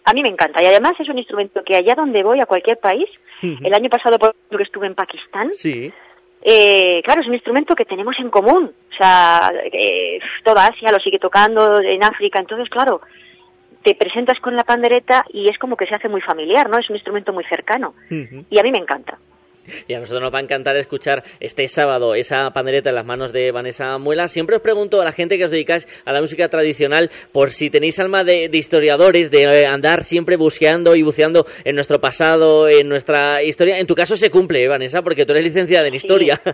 a mí me encanta y además es un instrumento que allá donde voy a cualquier país, el año pasado por ejemplo, que estuve en Pakistán, Sí. eh, claro, es un instrumento que tenemos en común. O sea, eh, toda Asia lo sigue tocando, en África. Entonces, claro, te presentas con la pandereta y es como que se hace muy familiar, ¿no? Es un instrumento muy cercano. Y a mí me encanta. Y a nosotros nos va a encantar escuchar este sábado esa pandereta en las manos de Vanessa Muela. Siempre os pregunto a la gente que os dedicáis a la música tradicional por si tenéis alma de, de historiadores, de eh, andar siempre buscando y buceando en nuestro pasado, en nuestra historia. En tu caso se cumple, ¿eh, Vanessa, porque tú eres licenciada en historia.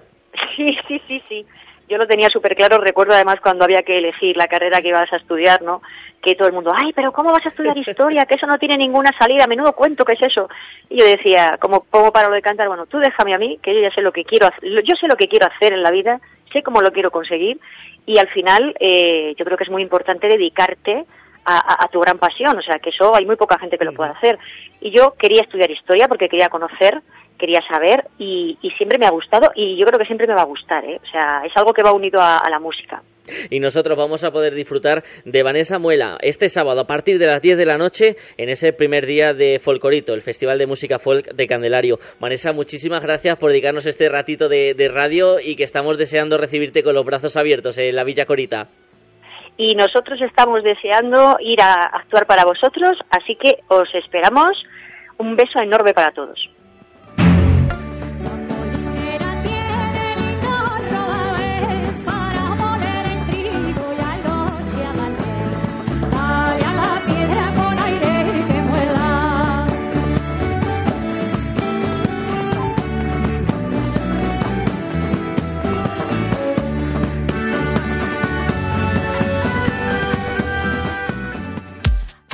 Sí, sí, sí, sí. Yo lo tenía súper claro. Recuerdo además cuando había que elegir la carrera que ibas a estudiar, ¿no? Que todo el mundo, ay, pero ¿cómo vas a estudiar historia? Que eso no tiene ninguna salida. Menudo cuento, ¿qué es eso? Y yo decía, como pongo para lo de cantar, bueno, tú déjame a mí, que yo ya sé lo que quiero hacer. Yo sé lo que quiero hacer en la vida, sé cómo lo quiero conseguir. Y al final, eh, yo creo que es muy importante dedicarte a, tu gran pasión. O sea, que eso hay muy poca gente que lo pueda hacer. Y yo quería estudiar historia porque quería conocer, quería saber y, siempre me ha gustado y yo creo que siempre me va a gustar. ¿eh? O sea, es algo que va unido a, la música. y nosotros vamos a poder disfrutar de Vanessa Muela este sábado a partir de las 10 de la noche en ese primer día de Folcorito, el Festival de Música Folk de Candelario. Vanessa, muchísimas gracias por dedicarnos este ratito de radio y que estamos deseando recibirte con los brazos abiertos en la Villa Corita. Y nosotros estamos deseando ir a actuar para vosotros, así que os esperamos. Un beso enorme para todos.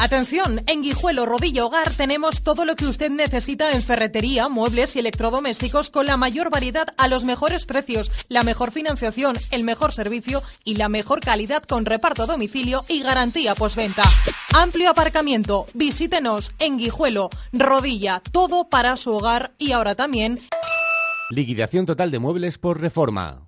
Atención, en Guijuelo Rodillo Hogar tenemos todo lo que usted necesita en ferretería, muebles y electrodomésticos con la mayor variedad a los mejores precios, la mejor financiación, el mejor servicio y la mejor calidad con reparto a domicilio y garantía postventa. Amplio aparcamiento, visítenos en Guijuelo, Rodilla, todo para su hogar y ahora también Liquidación total de muebles por reforma.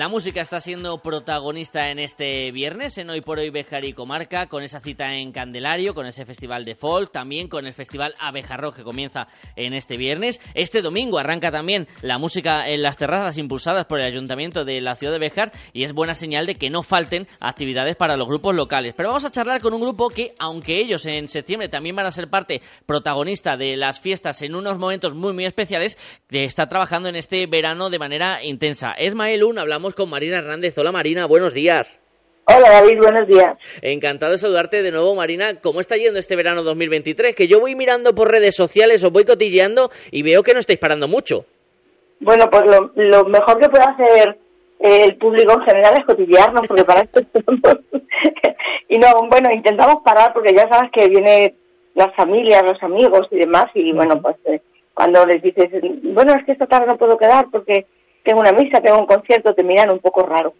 La música está siendo protagonista en este viernes, en Hoy por Hoy Bejar y Comarca, con esa cita en Candelario, con ese festival de folk, también con el festival Abejarro que comienza en este viernes. Este domingo arranca también la música en las terrazas impulsadas por el Ayuntamiento de la ciudad de Bejar y es buena señal de que no falten actividades para los grupos locales. Pero vamos a charlar con un grupo que, aunque ellos en septiembre también van a ser parte protagonista de las fiestas en unos momentos muy muy especiales, está trabajando en este verano de manera intensa. Es Maelun, hablamos con Marina Hernández. Hola Marina, buenos días. Hola David, buenos días. Encantado de saludarte de nuevo, Marina. ¿Cómo está yendo este verano 2023? Que yo voy mirando por redes sociales, os voy cotilleando y veo que no estáis parando mucho. Bueno, pues lo, lo mejor que puede hacer eh, el público en general es cotillearnos, porque para esto estamos. y no, bueno, intentamos parar porque ya sabes que vienen las familias, los amigos y demás, y bueno, pues eh, cuando les dices, bueno, es que esta tarde no puedo quedar porque tengo una misa, tengo un concierto, te miran un poco raro.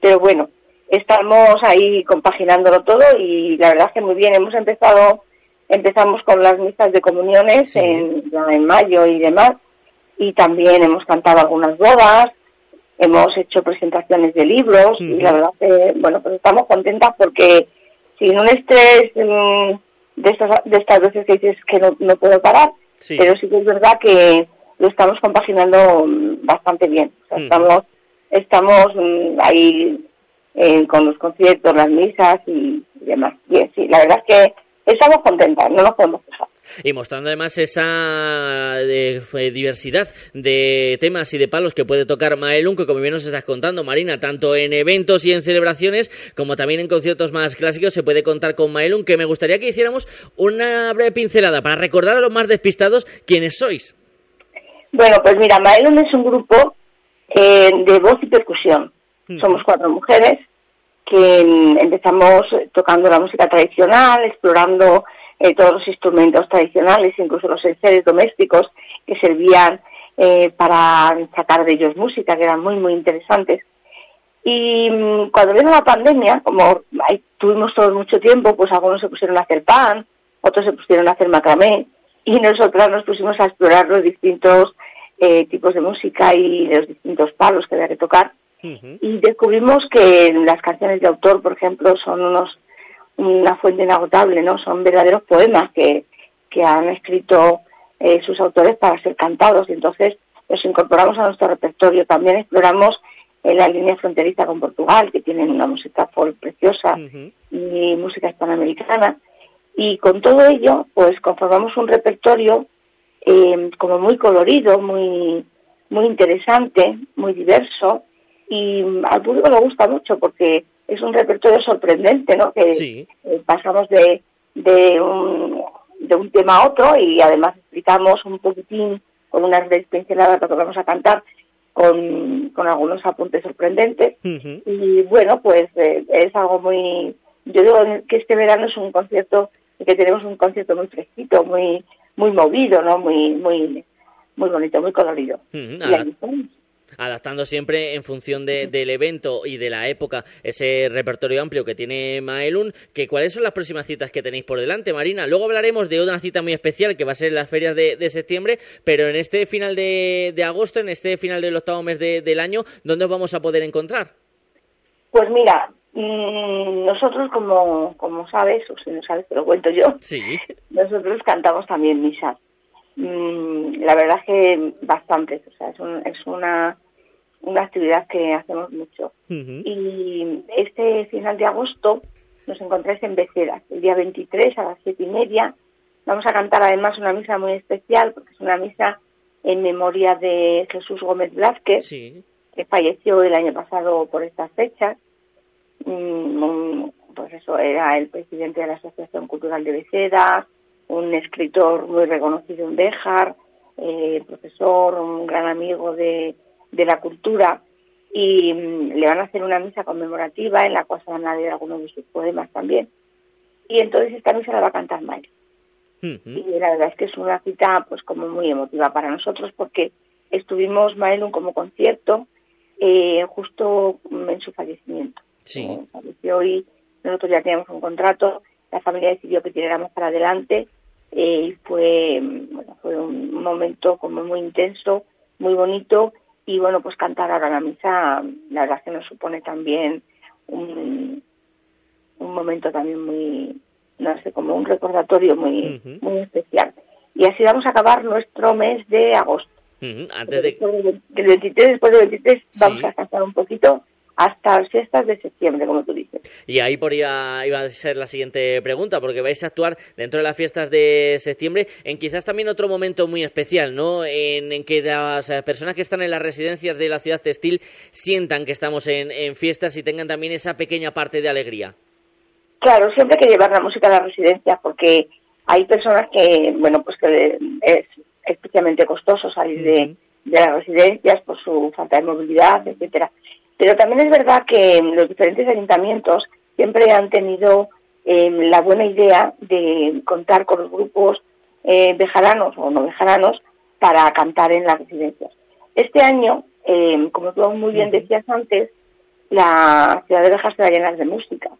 Pero bueno, estamos ahí compaginándolo todo y la verdad es que muy bien. Hemos empezado, empezamos con las misas de comuniones en, en mayo y demás, y también hemos cantado algunas bodas, hemos hecho presentaciones de libros y la verdad que, bueno, pues estamos contentas porque sin un estrés mm, de, estas, de estas veces que dices que no, no puedo parar, Sí. pero sí que es verdad que lo estamos compaginando mm, bastante bien. O sea, Mm. estamos estamos mm, ahí eh, con los conciertos, las misas y, y demás. Bien, sí, la verdad es que estamos contentas, no nos podemos quejar. Y mostrando además esa eh, eh, diversidad de temas y de palos que puede tocar Maelun, que como bien nos estás contando, Marina, tanto en eventos y en celebraciones, como también en conciertos más clásicos, se puede contar con Maelun, que me gustaría que hiciéramos una breve pincelada para recordar a los más despistados quiénes sois. Bueno, pues mira, Maelon es un grupo eh, de voz y percusión. Somos cuatro mujeres que mm, empezamos tocando la música tradicional, explorando eh, todos los instrumentos tradicionales, incluso los enseres domésticos que servían eh, para sacar de ellos música, que eran muy, muy interesantes. Y mm, cuando vino la pandemia, como ahí tuvimos todos mucho tiempo, pues algunos se pusieron a hacer pan, otros se pusieron a hacer macramé, y nosotras nos pusimos a explorar los distintos eh, tipos de música y los distintos palos que había que tocar. Y descubrimos que las canciones de autor, por ejemplo, son unos una fuente inagotable, ¿no? Son verdaderos poemas que, que han escrito eh, sus autores para ser cantados. Y entonces los incorporamos a nuestro repertorio. También exploramos eh, la línea fronteriza con Portugal, que tienen una música folk preciosa y música hispanoamericana. Y con todo ello, pues conformamos un repertorio eh, como muy colorido, muy, muy interesante, muy diverso. Y mm, al público le gusta mucho porque es un repertorio sorprendente, ¿no? Que eh, pasamos de, de, un, de un tema a otro y además explicamos un poquitín con unas pinceladas lo que vamos a cantar con, con algunos apuntes sorprendentes. Y bueno, pues eh, es algo muy... Yo digo que este verano es un concierto, que tenemos un concierto muy fresquito, muy muy movido, ¿no? Muy muy muy bonito, muy colorido. Y estamos. adaptando siempre en función de- del evento y de la época ese repertorio amplio que tiene Maelun, que cuáles son las próximas citas que tenéis por delante, Marina. Luego hablaremos de una cita muy especial que va a ser en las ferias de, de septiembre, pero en este final de, de agosto, en este final del octavo mes de- del año, ¿dónde os vamos a poder encontrar? Pues mira, mm, nosotros como, como sabes, o si no sabes te lo cuento yo, Sí. nosotros cantamos también misas. Mm, la verdad es que bastantes, o sea, es, un- es una, una actividad que hacemos mucho. Y este final de agosto nos encontráis en Beceras, el día 23 a las siete y media. Vamos a cantar además una misa muy especial, porque es una misa en memoria de Jesús Gómez Blázquez, que falleció el año pasado por estas fechas. Un- pues eso, era el presidente de la Asociación Cultural de Beceras, un escritor muy reconocido en Béjar, eh, profesor, un gran amigo de, de la cultura, y mm, le van a hacer una misa conmemorativa en la cual se van a leer algunos de sus poemas también. y entonces esta misa la va a cantar Mael. Y la verdad es que es una cita pues como muy emotiva para nosotros porque estuvimos Maelun como concierto eh, justo en su fallecimiento. Sí. Eh, falleció y nosotros ya teníamos un contrato, la familia decidió que tiráramos para adelante eh, y fue, bueno, fue un momento como muy intenso, muy bonito y bueno, pues cantar ahora la misa, la verdad que nos supone también un, un momento también muy, no sé, como un recordatorio muy, muy especial. Y así vamos a acabar nuestro mes de agosto. Antes de... Después del del 23, después del 23 vamos a descansar un poquito hasta las fiestas de septiembre, como tú dices. Y ahí por iba, iba a ser la siguiente pregunta, porque vais a actuar dentro de las fiestas de septiembre en quizás también otro momento muy especial, ¿no? En, en que las personas que están en las residencias de la ciudad textil sientan que estamos en, en fiestas y tengan también esa pequeña parte de alegría. Claro, siempre hay que llevar la música a la residencia porque hay personas que, bueno, pues que es especialmente costoso salir de, de las residencias por su falta de movilidad, etcétera. Pero también es verdad que los diferentes ayuntamientos siempre han tenido eh, la buena idea de contar con los grupos eh, bejaranos o no bejaranos para cantar en las residencias. Este año, eh, como tú muy bien decías antes, la ciudad de Bejar se va a llenar de música.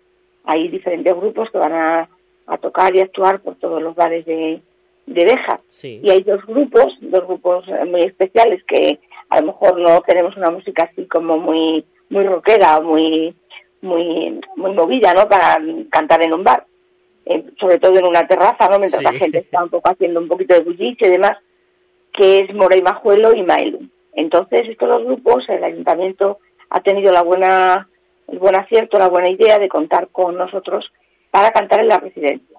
Hay diferentes grupos que van a, a tocar y actuar por todos los bares de, de Bejar. Sí. Y hay dos grupos, dos grupos eh, muy especiales que a lo mejor no queremos una música así como muy muy rockera, muy muy muy movida, ¿no? Para cantar en un bar, Eh, sobre todo en una terraza, ¿no? Mientras Sí. la gente está un poco haciendo un poquito de bullicio y demás, que es Mora y Majuelo y Maelu. Entonces estos dos grupos, el ayuntamiento ha tenido la buena el buen acierto, la buena idea de contar con nosotros para cantar en la residencia.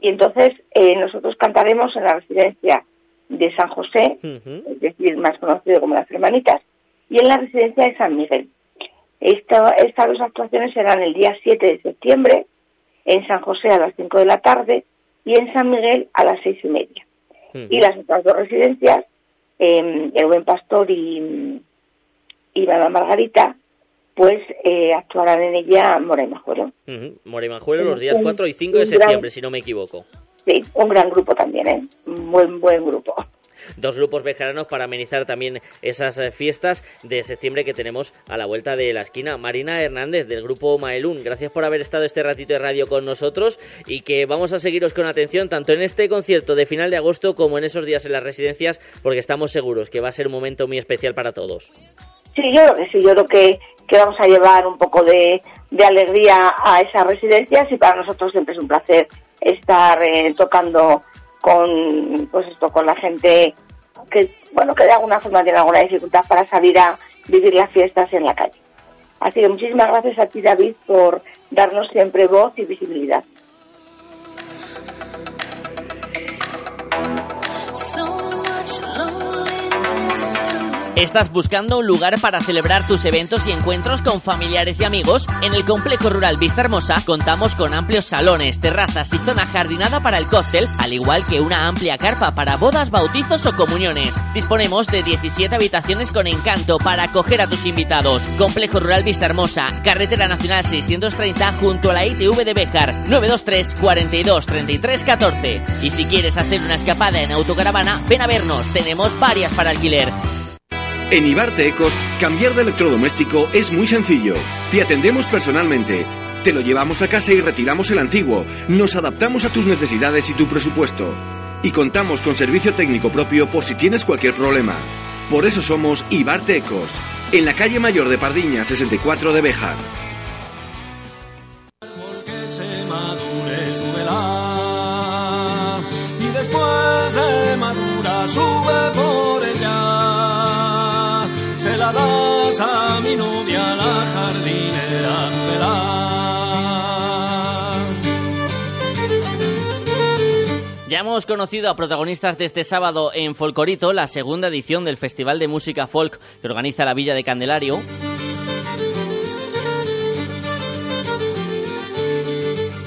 Y entonces eh, nosotros cantaremos en la residencia de San José, es decir, más conocido como las Hermanitas, y en la residencia de San Miguel. Esta- estas dos actuaciones serán el día 7 de septiembre, en San José a las 5 de la tarde y en San Miguel a las seis y media. Y las otras dos residencias, eh, el Buen Pastor y, y Margarita, pues eh, actuarán en ella Mora y Majuelo. Ujú, Moremanjuelo los días Un- 4 y 5 de septiembre, si no me equivoco. Sí, un gran grupo también, ¿eh? Un buen, buen grupo. Dos grupos bejaranos para amenizar también esas eh, fiestas de septiembre que tenemos a la vuelta de la esquina. Marina Hernández del grupo Maelún, gracias por haber estado este ratito de radio con nosotros y que vamos a seguiros con atención tanto en este concierto de final de agosto como en esos días en las residencias porque estamos seguros que va a ser un momento muy especial para todos. Sí, yo creo que sí, yo creo que, que vamos a llevar un poco de, de alegría a esas residencias y para nosotros siempre es un placer estar eh, tocando con pues esto con la gente que bueno que de alguna forma tiene alguna dificultad para salir a vivir las fiestas en la calle. Así que muchísimas gracias a ti David por darnos siempre voz y visibilidad. ¿Estás buscando un lugar para celebrar tus eventos y encuentros con familiares y amigos? En el Complejo Rural Vista Hermosa contamos con amplios salones, terrazas y zona jardinada para el cóctel, al igual que una amplia carpa para bodas, bautizos o comuniones. Disponemos de 17 habitaciones con encanto para acoger a tus invitados. Complejo Rural Vista Hermosa, Carretera Nacional 630 junto a la ITV de Béjar, 923 42 33 14. Y si quieres hacer una escapada en autocaravana, ven a vernos, tenemos varias para alquiler. En Ibarte Ecos, cambiar de electrodoméstico es muy sencillo. Te atendemos personalmente. Te lo llevamos a casa y retiramos el antiguo. Nos adaptamos a tus necesidades y tu presupuesto. Y contamos con servicio técnico propio por si tienes cualquier problema. Por eso somos Ibarte Ecos, en la calle mayor de Pardiña 64 de Bejar. sube por la. Ya hemos conocido a protagonistas de este sábado en Folcorito, la segunda edición del Festival de Música Folk que organiza la Villa de Candelario.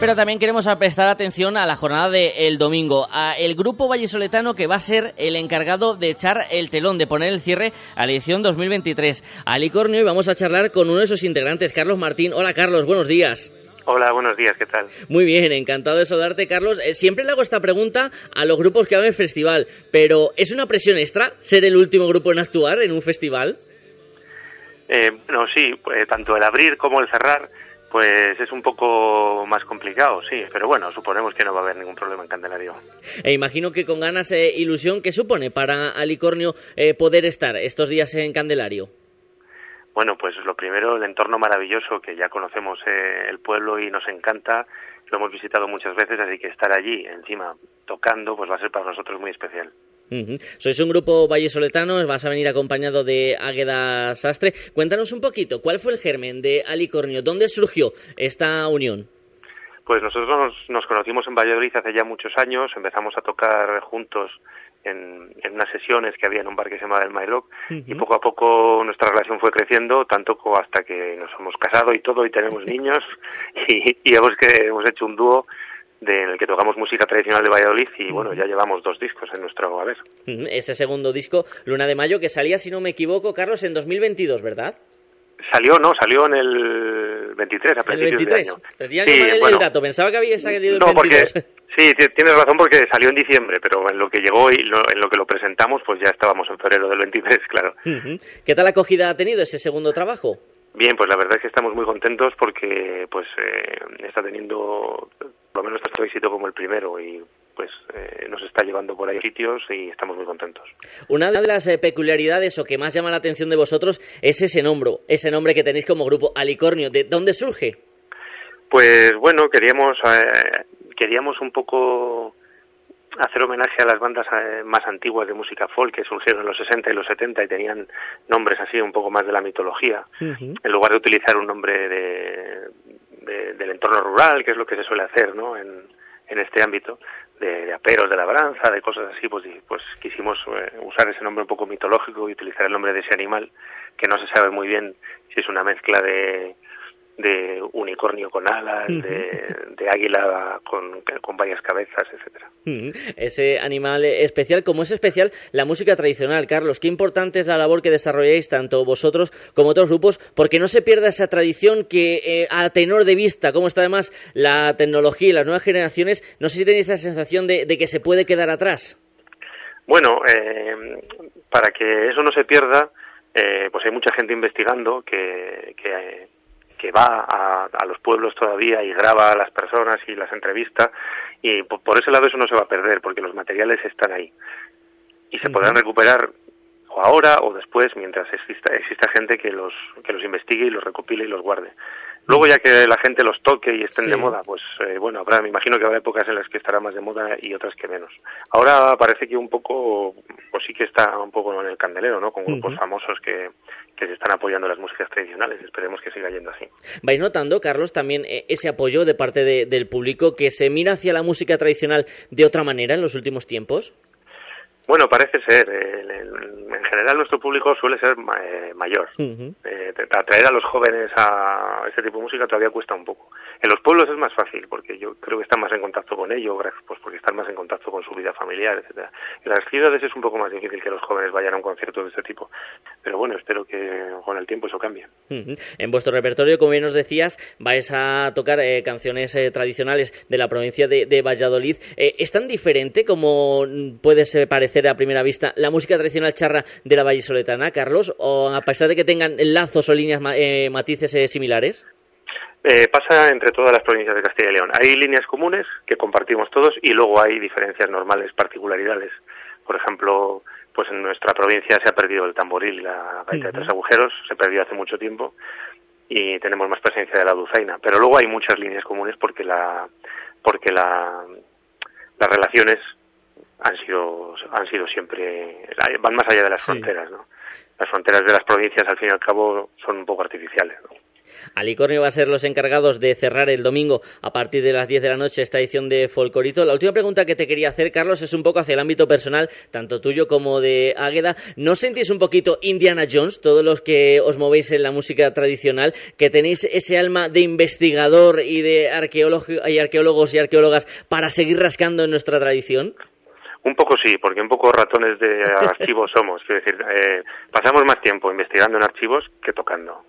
Pero también queremos prestar atención a la jornada del domingo, a el grupo vallisoletano que va a ser el encargado de echar el telón, de poner el cierre a la edición 2023. A Licornio y vamos a charlar con uno de sus integrantes, Carlos Martín. Hola Carlos, buenos días. Hola, buenos días, ¿qué tal? Muy bien, encantado de saludarte, Carlos. Eh, siempre le hago esta pregunta a los grupos que van al festival, pero ¿es una presión extra ser el último grupo en actuar en un festival? Eh, bueno, sí, pues, tanto el abrir como el cerrar, pues es un poco más complicado, sí, pero bueno, suponemos que no va a haber ningún problema en Candelario. E imagino que con ganas e ilusión, ¿qué supone para Alicornio eh, poder estar estos días en Candelario? Bueno, pues lo primero, el entorno maravilloso, que ya conocemos eh, el pueblo y nos encanta, lo hemos visitado muchas veces, así que estar allí, encima, tocando, pues va a ser para nosotros muy especial. Sois un grupo vallesoletano, vas a venir acompañado de Águeda Sastre. Cuéntanos un poquito, ¿cuál fue el germen de Alicornio? ¿Dónde surgió esta unión? Pues nosotros nos, conocimos en Valladolid hace ya muchos años, empezamos a tocar juntos en, unas sesiones que había en un bar que se llamaba El Mylock y poco a poco nuestra relación fue creciendo, tanto hasta que nos hemos casado y todo y tenemos niños y, y hemos, que, hemos hecho un dúo de, en el que tocamos música tradicional de Valladolid y bueno, ya llevamos dos discos en nuestro haber. Ese segundo disco, Luna de Mayo, que salía, si no me equivoco, Carlos, en 2022, ¿verdad? Salió, no, salió en el 23, a principios de año. Sí, el, dato, pensaba que había salido no, el 22. Porque, sí, tienes razón porque salió en diciembre, pero en lo que llegó y lo, en lo que lo presentamos, pues ya estábamos en febrero del 23, claro. ¿Qué tal acogida ha tenido ese segundo trabajo? Bien, pues la verdad es que estamos muy contentos porque pues eh, está teniendo por lo menos tanto éxito como el primero y pues eh, nos está llevando por ahí sitios y estamos muy contentos. Una de las eh, peculiaridades o que más llama la atención de vosotros es ese nombre, ese nombre que tenéis como grupo Alicornio. ¿De dónde surge? Pues bueno, queríamos eh, queríamos un poco hacer homenaje a las bandas eh, más antiguas de música folk que surgieron en los 60 y los 70 y tenían nombres así un poco más de la mitología, en lugar de utilizar un nombre de, de, del entorno rural, que es lo que se suele hacer ¿no? en, en este ámbito, de, de, aperos de labranza, de cosas así, pues, pues quisimos eh, usar ese nombre un poco mitológico y utilizar el nombre de ese animal, que no se sabe muy bien si es una mezcla de, de unicornio con alas, de, de, águila con, con, varias cabezas, etcétera. Ese animal especial, como es especial la música tradicional, Carlos, qué importante es la labor que desarrolláis tanto vosotros como otros grupos, porque no se pierda esa tradición que eh, a tenor de vista, como está además la tecnología y las nuevas generaciones, no sé si tenéis esa sensación de, de que se puede quedar atrás. Bueno, eh, para que eso no se pierda, eh, pues hay mucha gente investigando que, que que va a, a, los pueblos todavía y graba a las personas y las entrevista y por, por, ese lado eso no se va a perder porque los materiales están ahí y se uh -huh. podrán recuperar o ahora o después mientras exista, exista gente que los que los investigue y los recopile y los guarde. Luego ya que la gente los toque y estén sí. de moda, pues eh, bueno, habrá, me imagino que habrá épocas en las que estará más de moda y otras que menos. Ahora parece que un poco, pues sí que está un poco en el candelero, ¿no? Con grupos uh -huh. famosos que, que se están apoyando las músicas tradicionales. Esperemos que siga yendo así. ¿Vais notando, Carlos, también eh, ese apoyo de parte de, del público que se mira hacia la música tradicional de otra manera en los últimos tiempos? Bueno, parece ser. En general nuestro público suele ser eh, mayor. Uh -huh. eh, atraer a los jóvenes a este tipo de música todavía cuesta un poco. En los pueblos es más fácil porque yo creo que están más en contacto con ello, pues porque están más en contacto con su vida familiar, etcétera. En las ciudades es un poco más difícil que los jóvenes vayan a un concierto de este tipo. Pero bueno, espero que con el tiempo eso cambie. En vuestro repertorio, como bien nos decías, vais a tocar eh, canciones eh, tradicionales de la provincia de, de Valladolid. Eh, ¿Es tan diferente como puede parecer a primera vista la música tradicional charra de la vallisoletana, Carlos? ¿O a pesar de que tengan lazos o líneas eh, matices eh, similares? Eh, pasa entre todas las provincias de Castilla y León. Hay líneas comunes que compartimos todos y luego hay diferencias normales, particularidades. Por ejemplo, pues en nuestra provincia se ha perdido el tamboril y la gaita uh -huh. de tres agujeros, se perdió hace mucho tiempo y tenemos más presencia de la dulzaina. Pero luego hay muchas líneas comunes porque la porque la las relaciones han sido han sido siempre van más allá de las sí. fronteras no las fronteras de las provincias al fin y al cabo son un poco artificiales ¿no? Alicornio va a ser los encargados de cerrar el domingo a partir de las 10 de la noche esta edición de Folcorito. La última pregunta que te quería hacer, Carlos, es un poco hacia el ámbito personal, tanto tuyo como de Águeda. ¿No sentís un poquito Indiana Jones, todos los que os movéis en la música tradicional, que tenéis ese alma de investigador y de y arqueólogos y arqueólogas para seguir rascando en nuestra tradición? Un poco sí, porque un poco ratones de archivos somos. Quiero decir, eh, pasamos más tiempo investigando en archivos que tocando.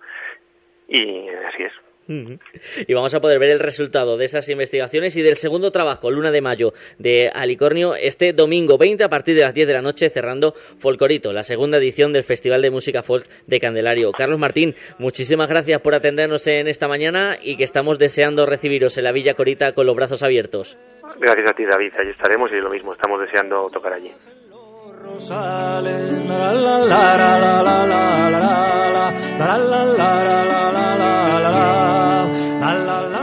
Y así es. Y vamos a poder ver el resultado de esas investigaciones y del segundo trabajo, Luna de Mayo, de Alicornio, este domingo 20 a partir de las 10 de la noche, cerrando Folcorito, la segunda edición del Festival de Música Folk de Candelario. Carlos Martín, muchísimas gracias por atendernos en esta mañana y que estamos deseando recibiros en la Villa Corita con los brazos abiertos. Gracias a ti, David. Allí estaremos y lo mismo, estamos deseando tocar allí. Rosales, la la la la la la la la la la la la la la la la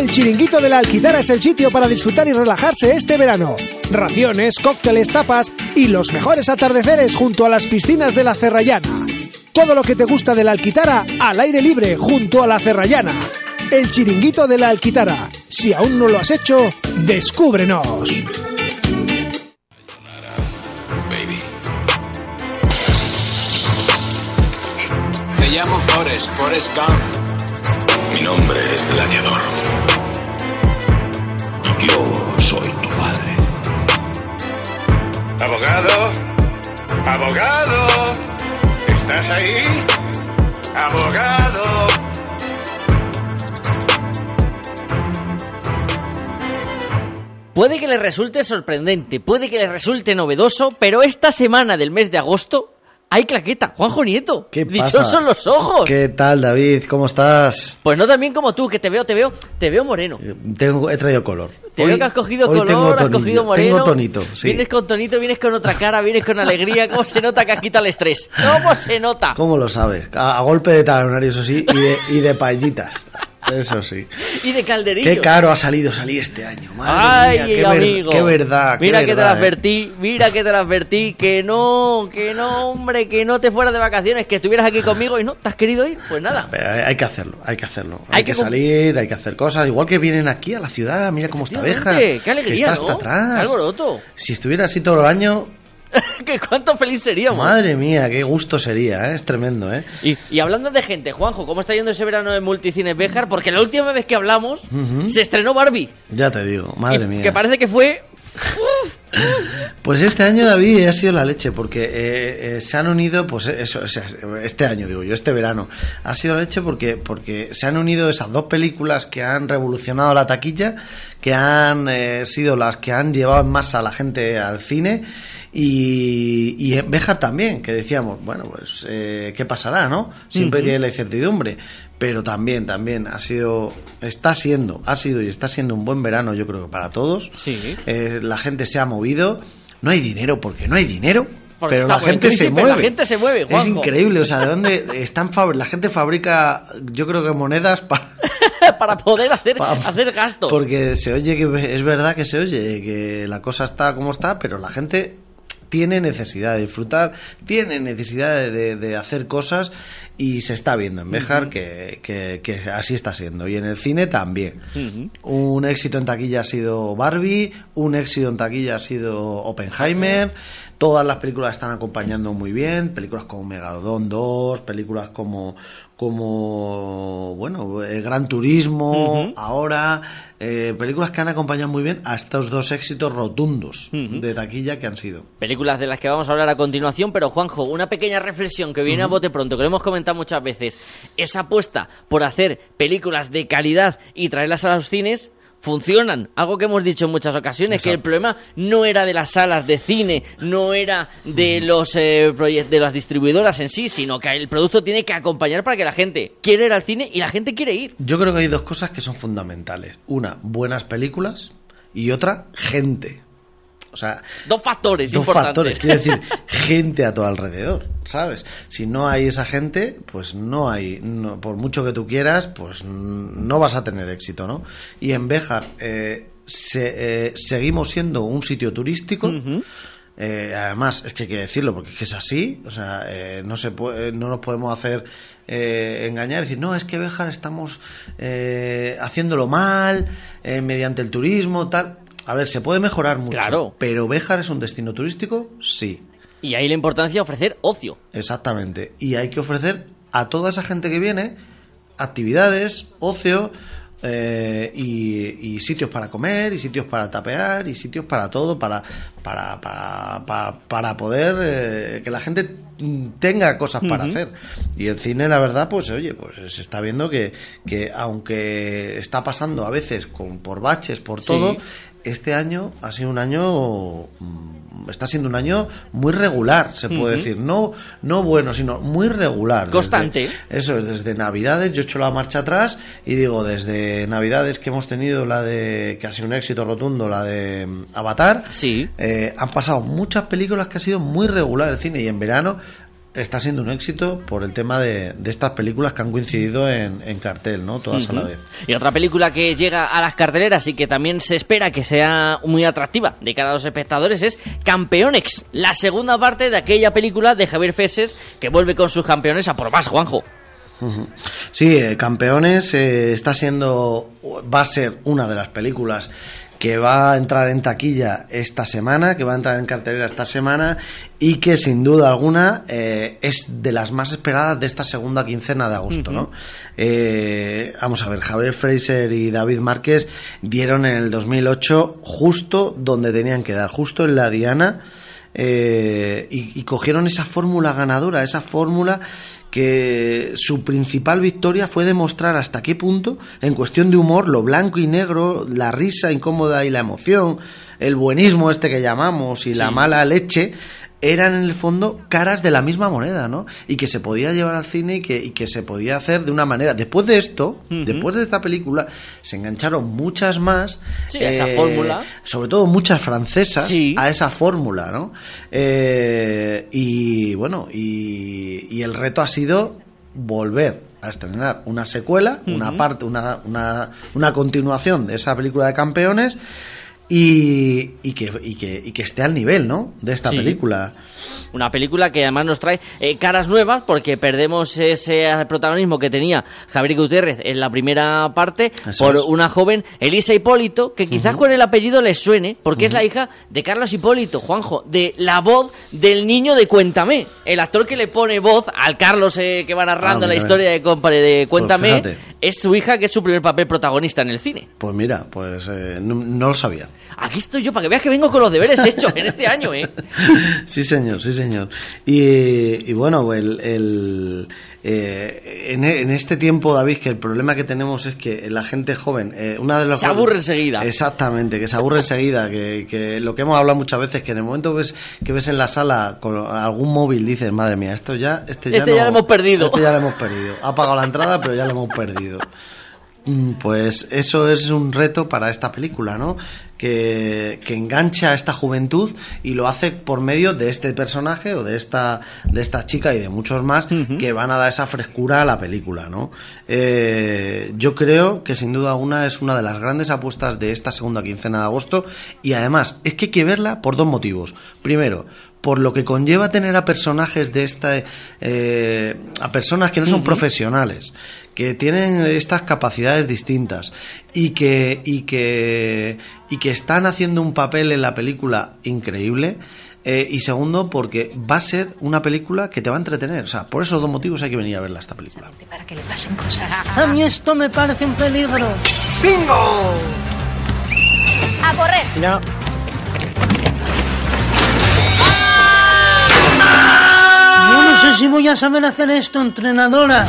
El Chiringuito de la Alquitara es el sitio para disfrutar y relajarse este verano. Raciones, cócteles, tapas y los mejores atardeceres junto a las piscinas de la Cerrallana. Todo lo que te gusta de la Alquitara al aire libre junto a la Cerrallana. El Chiringuito de la Alquitara. Si aún no lo has hecho, descúbrenos. Me llamo Forrest, Forrest Gump. Mi nombre es Gladiador. Yo soy tu padre. Abogado, abogado, ¿estás ahí? Abogado. Puede que les resulte sorprendente, puede que les resulte novedoso, pero esta semana del mes de agosto hay claqueta. Juanjo Nieto. ¿Qué Dichosos pasa? los ojos. ¿Qué tal, David? ¿Cómo estás? Pues no tan bien como tú, que te veo, te veo, te veo moreno. Tengo, he traído color. Te veo que has cogido hoy tengo color, has cogido moreno. Tengo tonito, sí. Vienes con tonito, vienes con otra cara, vienes con alegría. ¿Cómo se nota que has quitado el estrés? ¿Cómo se nota? ¿Cómo lo sabes? A, a golpe de talonario, eso sí, y de, y de paellitas. Eso sí. Y de calderillo. Qué caro ha salido salir este año, madre Ay, mía, qué, ver- amigo. qué verdad. qué Mira que te verdad, la ¿eh? advertí, mira que te la advertí, que no, que no, hombre, que no te fueras de vacaciones, que estuvieras aquí conmigo y no, ¿te has querido ir? Pues nada. Pero hay que hacerlo, hay que hacerlo. Hay Hay, que salir, hay que hacer cosas. Igual que vienen aquí a la ciudad, mira cómo está Beja. Efectivamente, Qué alegría, que está hasta ¿no? atrás. Qué alboroto. Si estuviera así todo el año, que cuánto feliz seríamos. madre mía, qué gusto sería, ¿eh? es tremendo, ¿eh? Y, y hablando de gente, Juanjo, ¿cómo está yendo ese verano en Multicines Béjar? Porque la última vez que hablamos Ujú. se estrenó Barbie. Ya te digo, madre Y mía. Que parece que fue... Pues este año, David, ha sido la leche, porque eh, eh, se han unido, pues eso, o sea, este año, digo yo, este verano, ha sido la leche porque, porque se han unido esas dos películas que han revolucionado la taquilla, que han eh, sido las que han llevado más a la gente al cine. Y, y Béjar también, que decíamos, bueno, pues, eh, ¿qué pasará, no? Siempre tiene la incertidumbre, pero también, también ha sido, está siendo, ha sido y está siendo un buen verano, yo creo que para todos. Sí. Eh, la gente se ha movido. No hay dinero porque no hay dinero. Porque pero está la gente se mueve. la gente se mueve, Es increíble, o sea, de dónde están la gente fabrica, yo creo que monedas para para poder hacer, hacer gasto. porque se oye que es verdad que se oye que la cosa está como está, pero la gente tiene necesidad de disfrutar, tiene necesidad de, de- de hacer cosas y se está viendo en Béjar que, que- que así está siendo y en el cine también. Un éxito en taquilla ha sido Barbie, un éxito en taquilla ha sido Oppenheimer. Todas las películas están acompañando muy bien, películas como Megalodon 2, películas como como bueno, eh, Gran Turismo, ahora eh, películas que han acompañado muy bien a estos dos éxitos rotundos de taquilla que han sido. Películas de las que vamos a hablar a continuación, pero Juanjo, una pequeña reflexión que viene a bote pronto, que lo hemos comentado muchas veces. Esa apuesta por hacer películas de calidad y traerlas a los cines funcionan. Algo que hemos dicho en muchas ocasiones, que el problema no era de las salas de cine, no era de los eh, de las distribuidoras en sí, sino que el producto tiene que acompañar para que la gente quiera ir al cine y la gente quiere ir. Yo creo que hay dos cosas que son fundamentales. Una, buenas películas y otra, gente. O sea, Dos factores dos importantes. factores. Quiero decir, gente a tu alrededor, ¿sabes? Si no hay esa gente, pues no hay, no- por mucho que tú quieras, pues no vas a tener éxito, ¿no? Y en Béjar eh, se- eh, seguimos siendo un sitio turístico. eh, además, es que hay que decirlo porque es que es así, o sea, eh, no, se puede, no nos podemos hacer eh, engañar, decir, no, es que Béjar estamos eh, haciéndolo mal, eh, mediante el turismo, tal. A ver, se puede mejorar mucho, Claro. pero Béjar es un destino turístico, sí. Y ahí la importancia de ofrecer ocio. Exactamente. Y hay que ofrecer a toda esa gente que viene actividades, ocio eh, y, y sitios para comer, y sitios para tapear, y sitios para todo, para, para, para, para, para poder eh, que la gente tenga cosas para hacer. Y el cine, la verdad, pues oye, pues se está viendo que, que aunque está pasando a veces con, por baches, por Sí. Este año ha sido un año mm, está siendo un año muy regular se puede decir. No no bueno sino muy regular. Desde- Constante. eso es desde navidades yo he hecho la marcha atrás y digo desde navidades que hemos tenido la de que ha sido un éxito rotundo la de mm, Avatar sí. han pasado muchas películas que ha sido muy regular el cine y en verano está siendo un éxito por el tema de, de estas películas que han coincidido en, en cartel no todas a la vez. Y otra película que llega a las carteleras y que también se espera que sea muy atractiva de cara a los espectadores es Campeonex, la segunda parte de aquella película de Javier Feses que vuelve con sus campeones a por más, Juanjo. Sí, eh, Campeones eh, está siendo, va a ser una de las películas que va a entrar en taquilla esta semana, que va a entrar en cartelera esta semana y que sin duda alguna eh, es de las más esperadas de esta segunda quincena de agosto, ¿no? Eh, vamos a ver, Javier Fraser y David Márquez dieron en el 2008 justo donde tenían que dar, justo en la diana eh, y, y cogieron esa fórmula ganadora, esa fórmula que su principal victoria fue demostrar hasta qué punto, en cuestión de humor, lo blanco y negro, la risa incómoda y la emoción, el buenismo este que llamamos y la mala leche, eran en el fondo caras de la misma moneda, ¿no? Y que se podía llevar al cine y que, y que se podía hacer de una manera. Después de esto, después de esta película, se engancharon muchas más. Sí, a esa eh, fórmula. Sobre todo muchas francesas Sí. a esa fórmula, ¿no? Eh, y bueno, y, y el reto ha sido volver a estrenar una secuela, una parte, una, una, una continuación de esa película de campeones y, y, que, y, que, y que esté al nivel, ¿no? De esta Sí. película. Una película que además nos trae eh, caras nuevas porque perdemos ese protagonismo que tenía Javier Gutiérrez en la primera parte Eso por es. una joven Elisa Hipólito que quizás con el apellido les suene porque es la hija de Carlos Hipólito, Juanjo, de la voz del niño de Cuéntame, el actor que le pone voz al Carlos eh, que va narrando Ah, la historia de, de Cuéntame, fíjate. es su hija que es su primer papel protagonista en el cine. Pues mira, pues eh, no, no lo sabía. Aquí estoy yo para que veas que vengo con los deberes hechos en este año, ¿eh? Sí, señor, sí, señor. Y, y bueno, el, el, eh, en, en este tiempo, David, que el problema que tenemos es que la gente joven, eh, una de las Se aburre enseguida. Exactamente, que se aburre enseguida, que, que lo que hemos hablado muchas veces, que en el momento ves, que ves en la sala con algún móvil, dices, madre mía, esto ya, este ya, Este ya no- lo hemos perdido. Este ya lo hemos perdido. Ha pagado la entrada, pero ya lo hemos perdido. Mm, Pues eso es un reto para esta película, ¿no? Que, que engancha a esta juventud y lo hace por medio de este personaje o de esta, de esta chica y de muchos más que van a dar esa frescura a la película, ¿no? Eh, yo creo que sin duda alguna es una de las grandes apuestas de esta segunda quincena de agosto y además es que hay que verla por dos motivos. Primero, por lo que conlleva tener a personajes de esta eh, a personas que no son profesionales que tienen estas capacidades distintas y que y que y que están haciendo un papel en la película increíble eh, y segundo porque va a ser una película que te va a entretener o sea por esos dos motivos hay que venir a verla esta película Para que le pasen cosas. A mí esto me parece un peligro. ¡Bingo! ¡A correr! No. Sé si voy a saber hacer esto, entrenadora.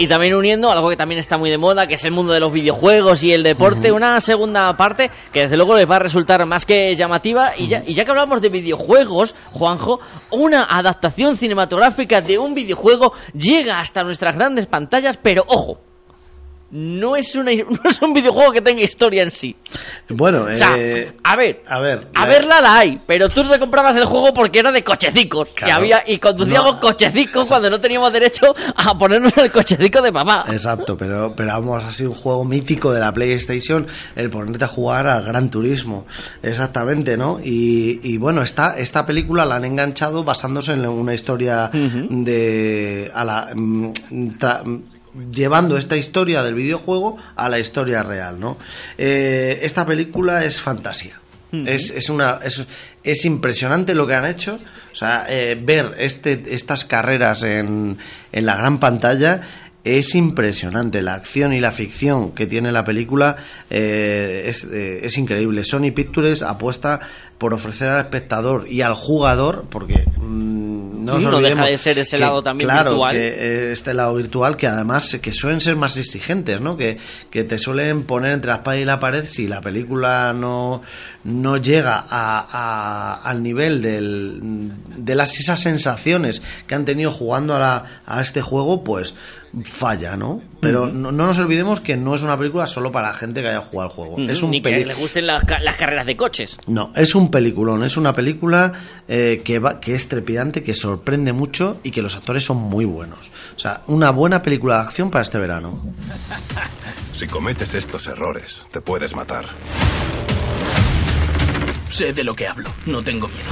Y también uniendo algo que también está muy de moda, que es el mundo de los videojuegos y el deporte, una segunda parte que desde luego les va a resultar más que llamativa. Y ya, y ya que hablamos de videojuegos, Juanjo, una adaptación cinematográfica de un videojuego llega hasta nuestras grandes pantallas, pero ojo, no es, una, no es un videojuego que tenga historia en sí. Bueno, O sea, eh, a ver, a ver, a la- verla la hay, pero tú te comprabas el juego porque era de cochecicos. Y, Claro. había, y conducíamos cochecicos cuando no teníamos derecho a ponernos el cochecico de mamá. Exacto, pero, pero vamos, ha sido un juego mítico de la PlayStation el ponerte a jugar al Gran Turismo. Exactamente, ¿no? Y, y bueno, esta, esta película la han enganchado basándose en una historia de. A la, mm, tra- llevando esta historia del videojuego a la historia real, ¿no? Eh, esta película es fantasía. Es, es una es, es impresionante lo que han hecho o sea eh, ver este estas carreras en, en la gran pantalla es impresionante la acción y la ficción que tiene la película eh, es, eh, es increíble Sony Pictures apuesta por ofrecer al espectador y al jugador porque mm, no, Sí, nos no deja de ser ese que, lado también claro, virtual. que este lado virtual que además que suelen ser más exigentes, ¿no? Que, que te suelen poner entre la espada y la pared si la película no, no llega a, a- al nivel del, de las esas sensaciones que han tenido jugando a, la- a este juego, pues falla, ¿no? Pero no, no nos olvidemos que no es una película solo para la gente que haya jugado al juego. Es un Ni que le gusten las, ca- las carreras de coches. no, es un peliculón, es una película eh, que, va, que es trepidante, que sorprende mucho y que los actores son muy buenos. O sea, una buena película de acción para este verano. Si cometes estos errores, te puedes matar. Sé de lo que hablo, no tengo miedo.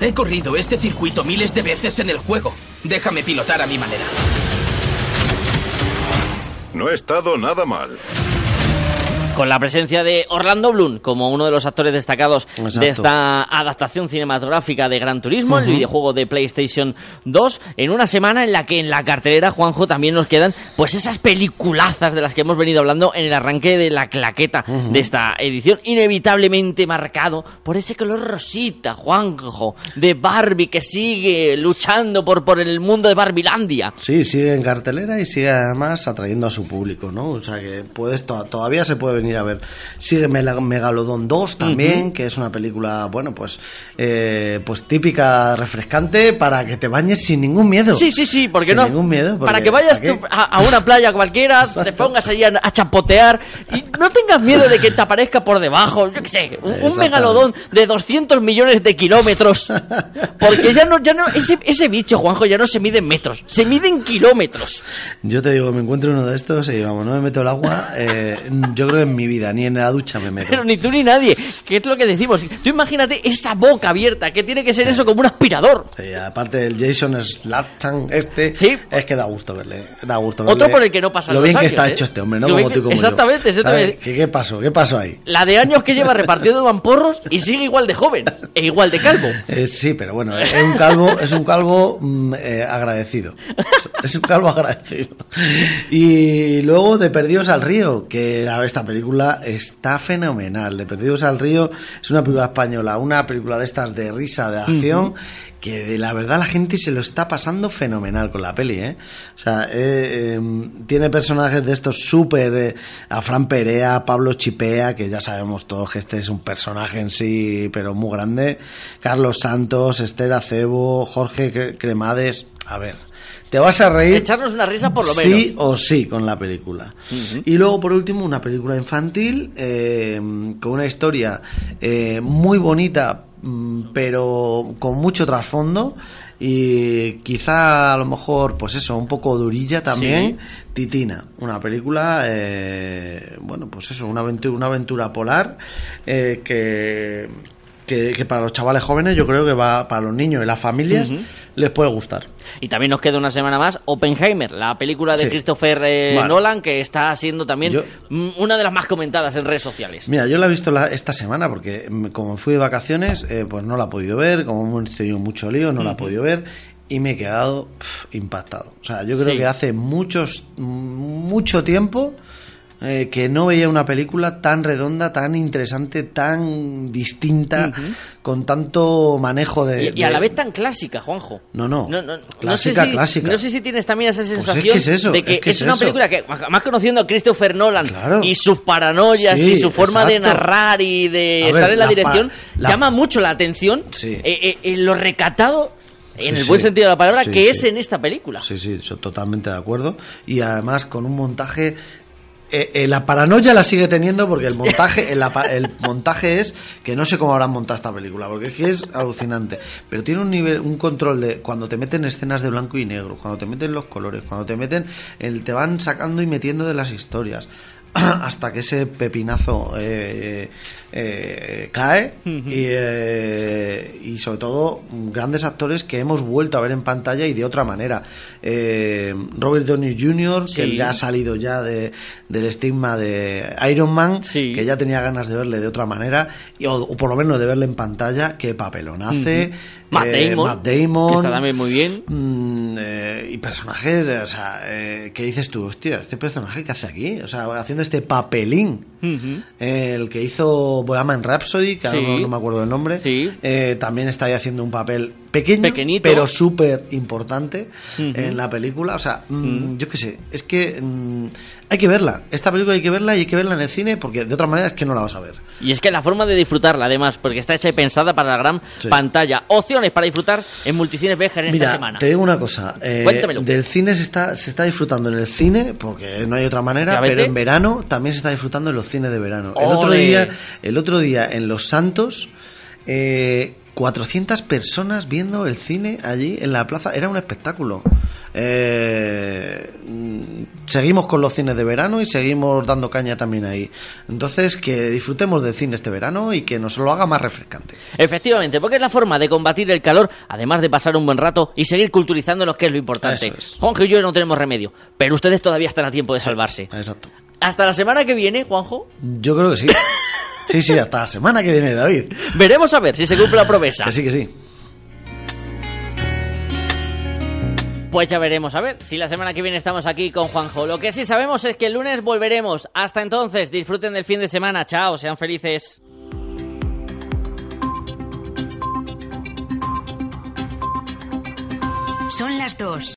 He corrido este circuito miles de veces en el juego. Déjame pilotar a mi manera. No he estado nada mal. Con la presencia de Orlando Bloom como uno de los actores destacados Exacto. de esta adaptación cinematográfica de Gran Turismo, el videojuego de PlayStation 2, en una semana en la que en la cartelera, Juanjo, también nos quedan pues esas peliculazas de las que hemos venido hablando en el arranque de la claqueta de esta edición, inevitablemente marcado por ese color rosita, Juanjo, de Barbie que sigue luchando por, por el mundo de Barbilandia. Sí, sigue en cartelera y sigue además atrayendo a su público, ¿no? O sea que puedes to- todavía se puede venir a ver. Sigue Mela- Megalodon 2 también, que es una película, bueno, pues eh, pues típica, refrescante para que te bañes sin ningún miedo. Sí, sí, sí, porque Sin no. ningún miedo. para que vayas a, a una playa cualquiera, te pongas allí a, a chapotear y no tengas miedo de que te aparezca por debajo, yo qué sé, un, megalodón de 200 millones de kilómetros. Porque ya no, ya no, ese, ese bicho, Juanjo, ya no se mide en metros, se mide en kilómetros. Yo te digo, me encuentro uno de estos y vamos, no me meto el agua, eh, yo creo en mi vida, ni en la ducha me meto. Pero ni tú ni nadie, que es lo que decimos. Tú imagínate esa boca abierta, que tiene que ser eso como un aspirador. Sí, aparte del Jason Slatham este, es que da gusto verle, da gusto Otro verle por el que no pasan Lo bien que está ¿eh? hecho este hombre, ¿no? Lo Como bien tú que- como yo. exactamente, exactamente. ¿Qué, ¿Qué pasó? ¿Qué pasó ahí? La de años que lleva repartiendo mamporros y sigue igual de joven e igual de calvo. Eh, sí, pero bueno, es un calvo, es un calvo mm, eh, agradecido. Es un calvo agradecido. Y luego de Perdidos al Río, que a esta película está fenomenal. De Perdidos al Río es una película española, una película de estas de risa, de acción. Que de la verdad la gente se lo está pasando fenomenal con la peli, ¿eh? O sea, eh, eh, tiene personajes de estos súper... eh, a Fran Perea, Pablo Chipea, que ya sabemos todos que este es un personaje en sí, pero muy grande. Carlos Santos, Esther Acebo, Jorge Cre- Cremades. A ver, te vas a reír... Echarnos una risa por lo menos. Sí o sí con la película. Y luego, por último, una película infantil eh, con una historia eh, muy bonita, mm, pero con mucho trasfondo. Y quizá a lo mejor, pues eso, un poco durilla también. Titina, una película, eh, bueno, pues eso, una aventura, una aventura polar eh, que, que, que para los chavales jóvenes, yo creo que va para los niños y las familias les puede gustar. Y también nos queda una semana más Oppenheimer, la película de Sí. Christopher eh, Vale. Nolan, que está siendo también Yo- mm, una de las más comentadas en redes sociales. Mira, yo la he visto la- esta semana porque mm, como fui de vacaciones, eh, pues no la he podido ver, como hemos tenido mucho lío, no la he podido ver y me he quedado pf, impactado. O sea, yo creo Sí. que hace muchos, mm, mucho tiempo eh, que no veía una película tan redonda, tan interesante, tan distinta, con tanto manejo de... Y, y a la vez tan clásica, Juanjo. No, no, No, no, no clásica, sé si, clásica. no sé si tienes también esa es sensación que es eso, de que es es, que es una eso. película que, más conociendo a Christopher Nolan Claro. y sus paranoias Sí, y su forma de narrar y de A estar ver, en la, dirección, la- llama mucho la atención Sí. eh, eh, eh, lo recatado en Sí, el buen sí. sentido de la palabra, Sí, que es en esta película. Sí, sí, estoy totalmente de acuerdo. Y además con un montaje. Eh, eh, la paranoia la sigue teniendo porque el montaje el, el montaje es que no sé cómo habrán montado esta película porque es que es alucinante. Pero tiene un nivel un control de cuando te meten escenas de blanco y negro cuando te meten los colores cuando te meten el te van sacando y metiendo de las historias hasta que ese pepinazo eh, eh, cae y, eh, y sobre todo grandes actores que hemos vuelto a ver en pantalla y de otra manera Eh, Robert Downey Jr. que ya ha salido ya de, del estigma de Iron Man que ya tenía ganas de verle de otra manera y, o, o por lo menos de verle en pantalla qué papelón hace. Matt Damon, Matt Damon, que está también muy bien. Mm, y personajes, o sea, ¿qué dices tú? Hostia, ¿este personaje qué hace aquí? O sea, haciendo este papelín. El que hizo Bohemian Rhapsody, que ahora Sí. no, no me acuerdo el nombre, eh, también está ahí haciendo un papel pequeño, Pequeñito. pero súper importante en la película. O sea, mm, yo qué sé, es que mm, hay que verla. Esta película hay que verla y hay que verla en el cine porque de otra manera es que no la vas a ver. Y es que la forma de disfrutarla, además, porque está hecha y pensada para la gran Sí. pantalla. Opciones para disfrutar en Multicines Bejar en Mira, esta semana. te digo una cosa. eh, Cuéntamelo. del cine se está, se está disfrutando en el cine, porque no hay otra manera, pero en verano también se está disfrutando en los cines de verano. El otro, día, el otro día en Los Santos, eh, 400 personas viendo el cine allí en la plaza. Era un espectáculo. Eh, mm, seguimos con los cines de verano y seguimos dando caña también ahí. Entonces, que disfrutemos del cine este verano y que nos lo haga más refrescante. Efectivamente, porque es la forma de combatir el calor, además de pasar un buen rato y seguir culturizándonos, que es lo importante. Es. Juanjo y yo no tenemos remedio, pero ustedes todavía están a tiempo de salvarse. Exacto. Hasta la semana que viene, Juanjo. Yo creo que sí. Sí, sí, hasta la semana que viene, David. Veremos a ver si se cumple la promesa. Que sí, que sí. Pues ya veremos, a ver si la semana que viene estamos aquí con Juanjo. Lo que sí sabemos es que el lunes volveremos. Hasta entonces, disfruten del fin de semana. Chao, sean felices. Son las dos.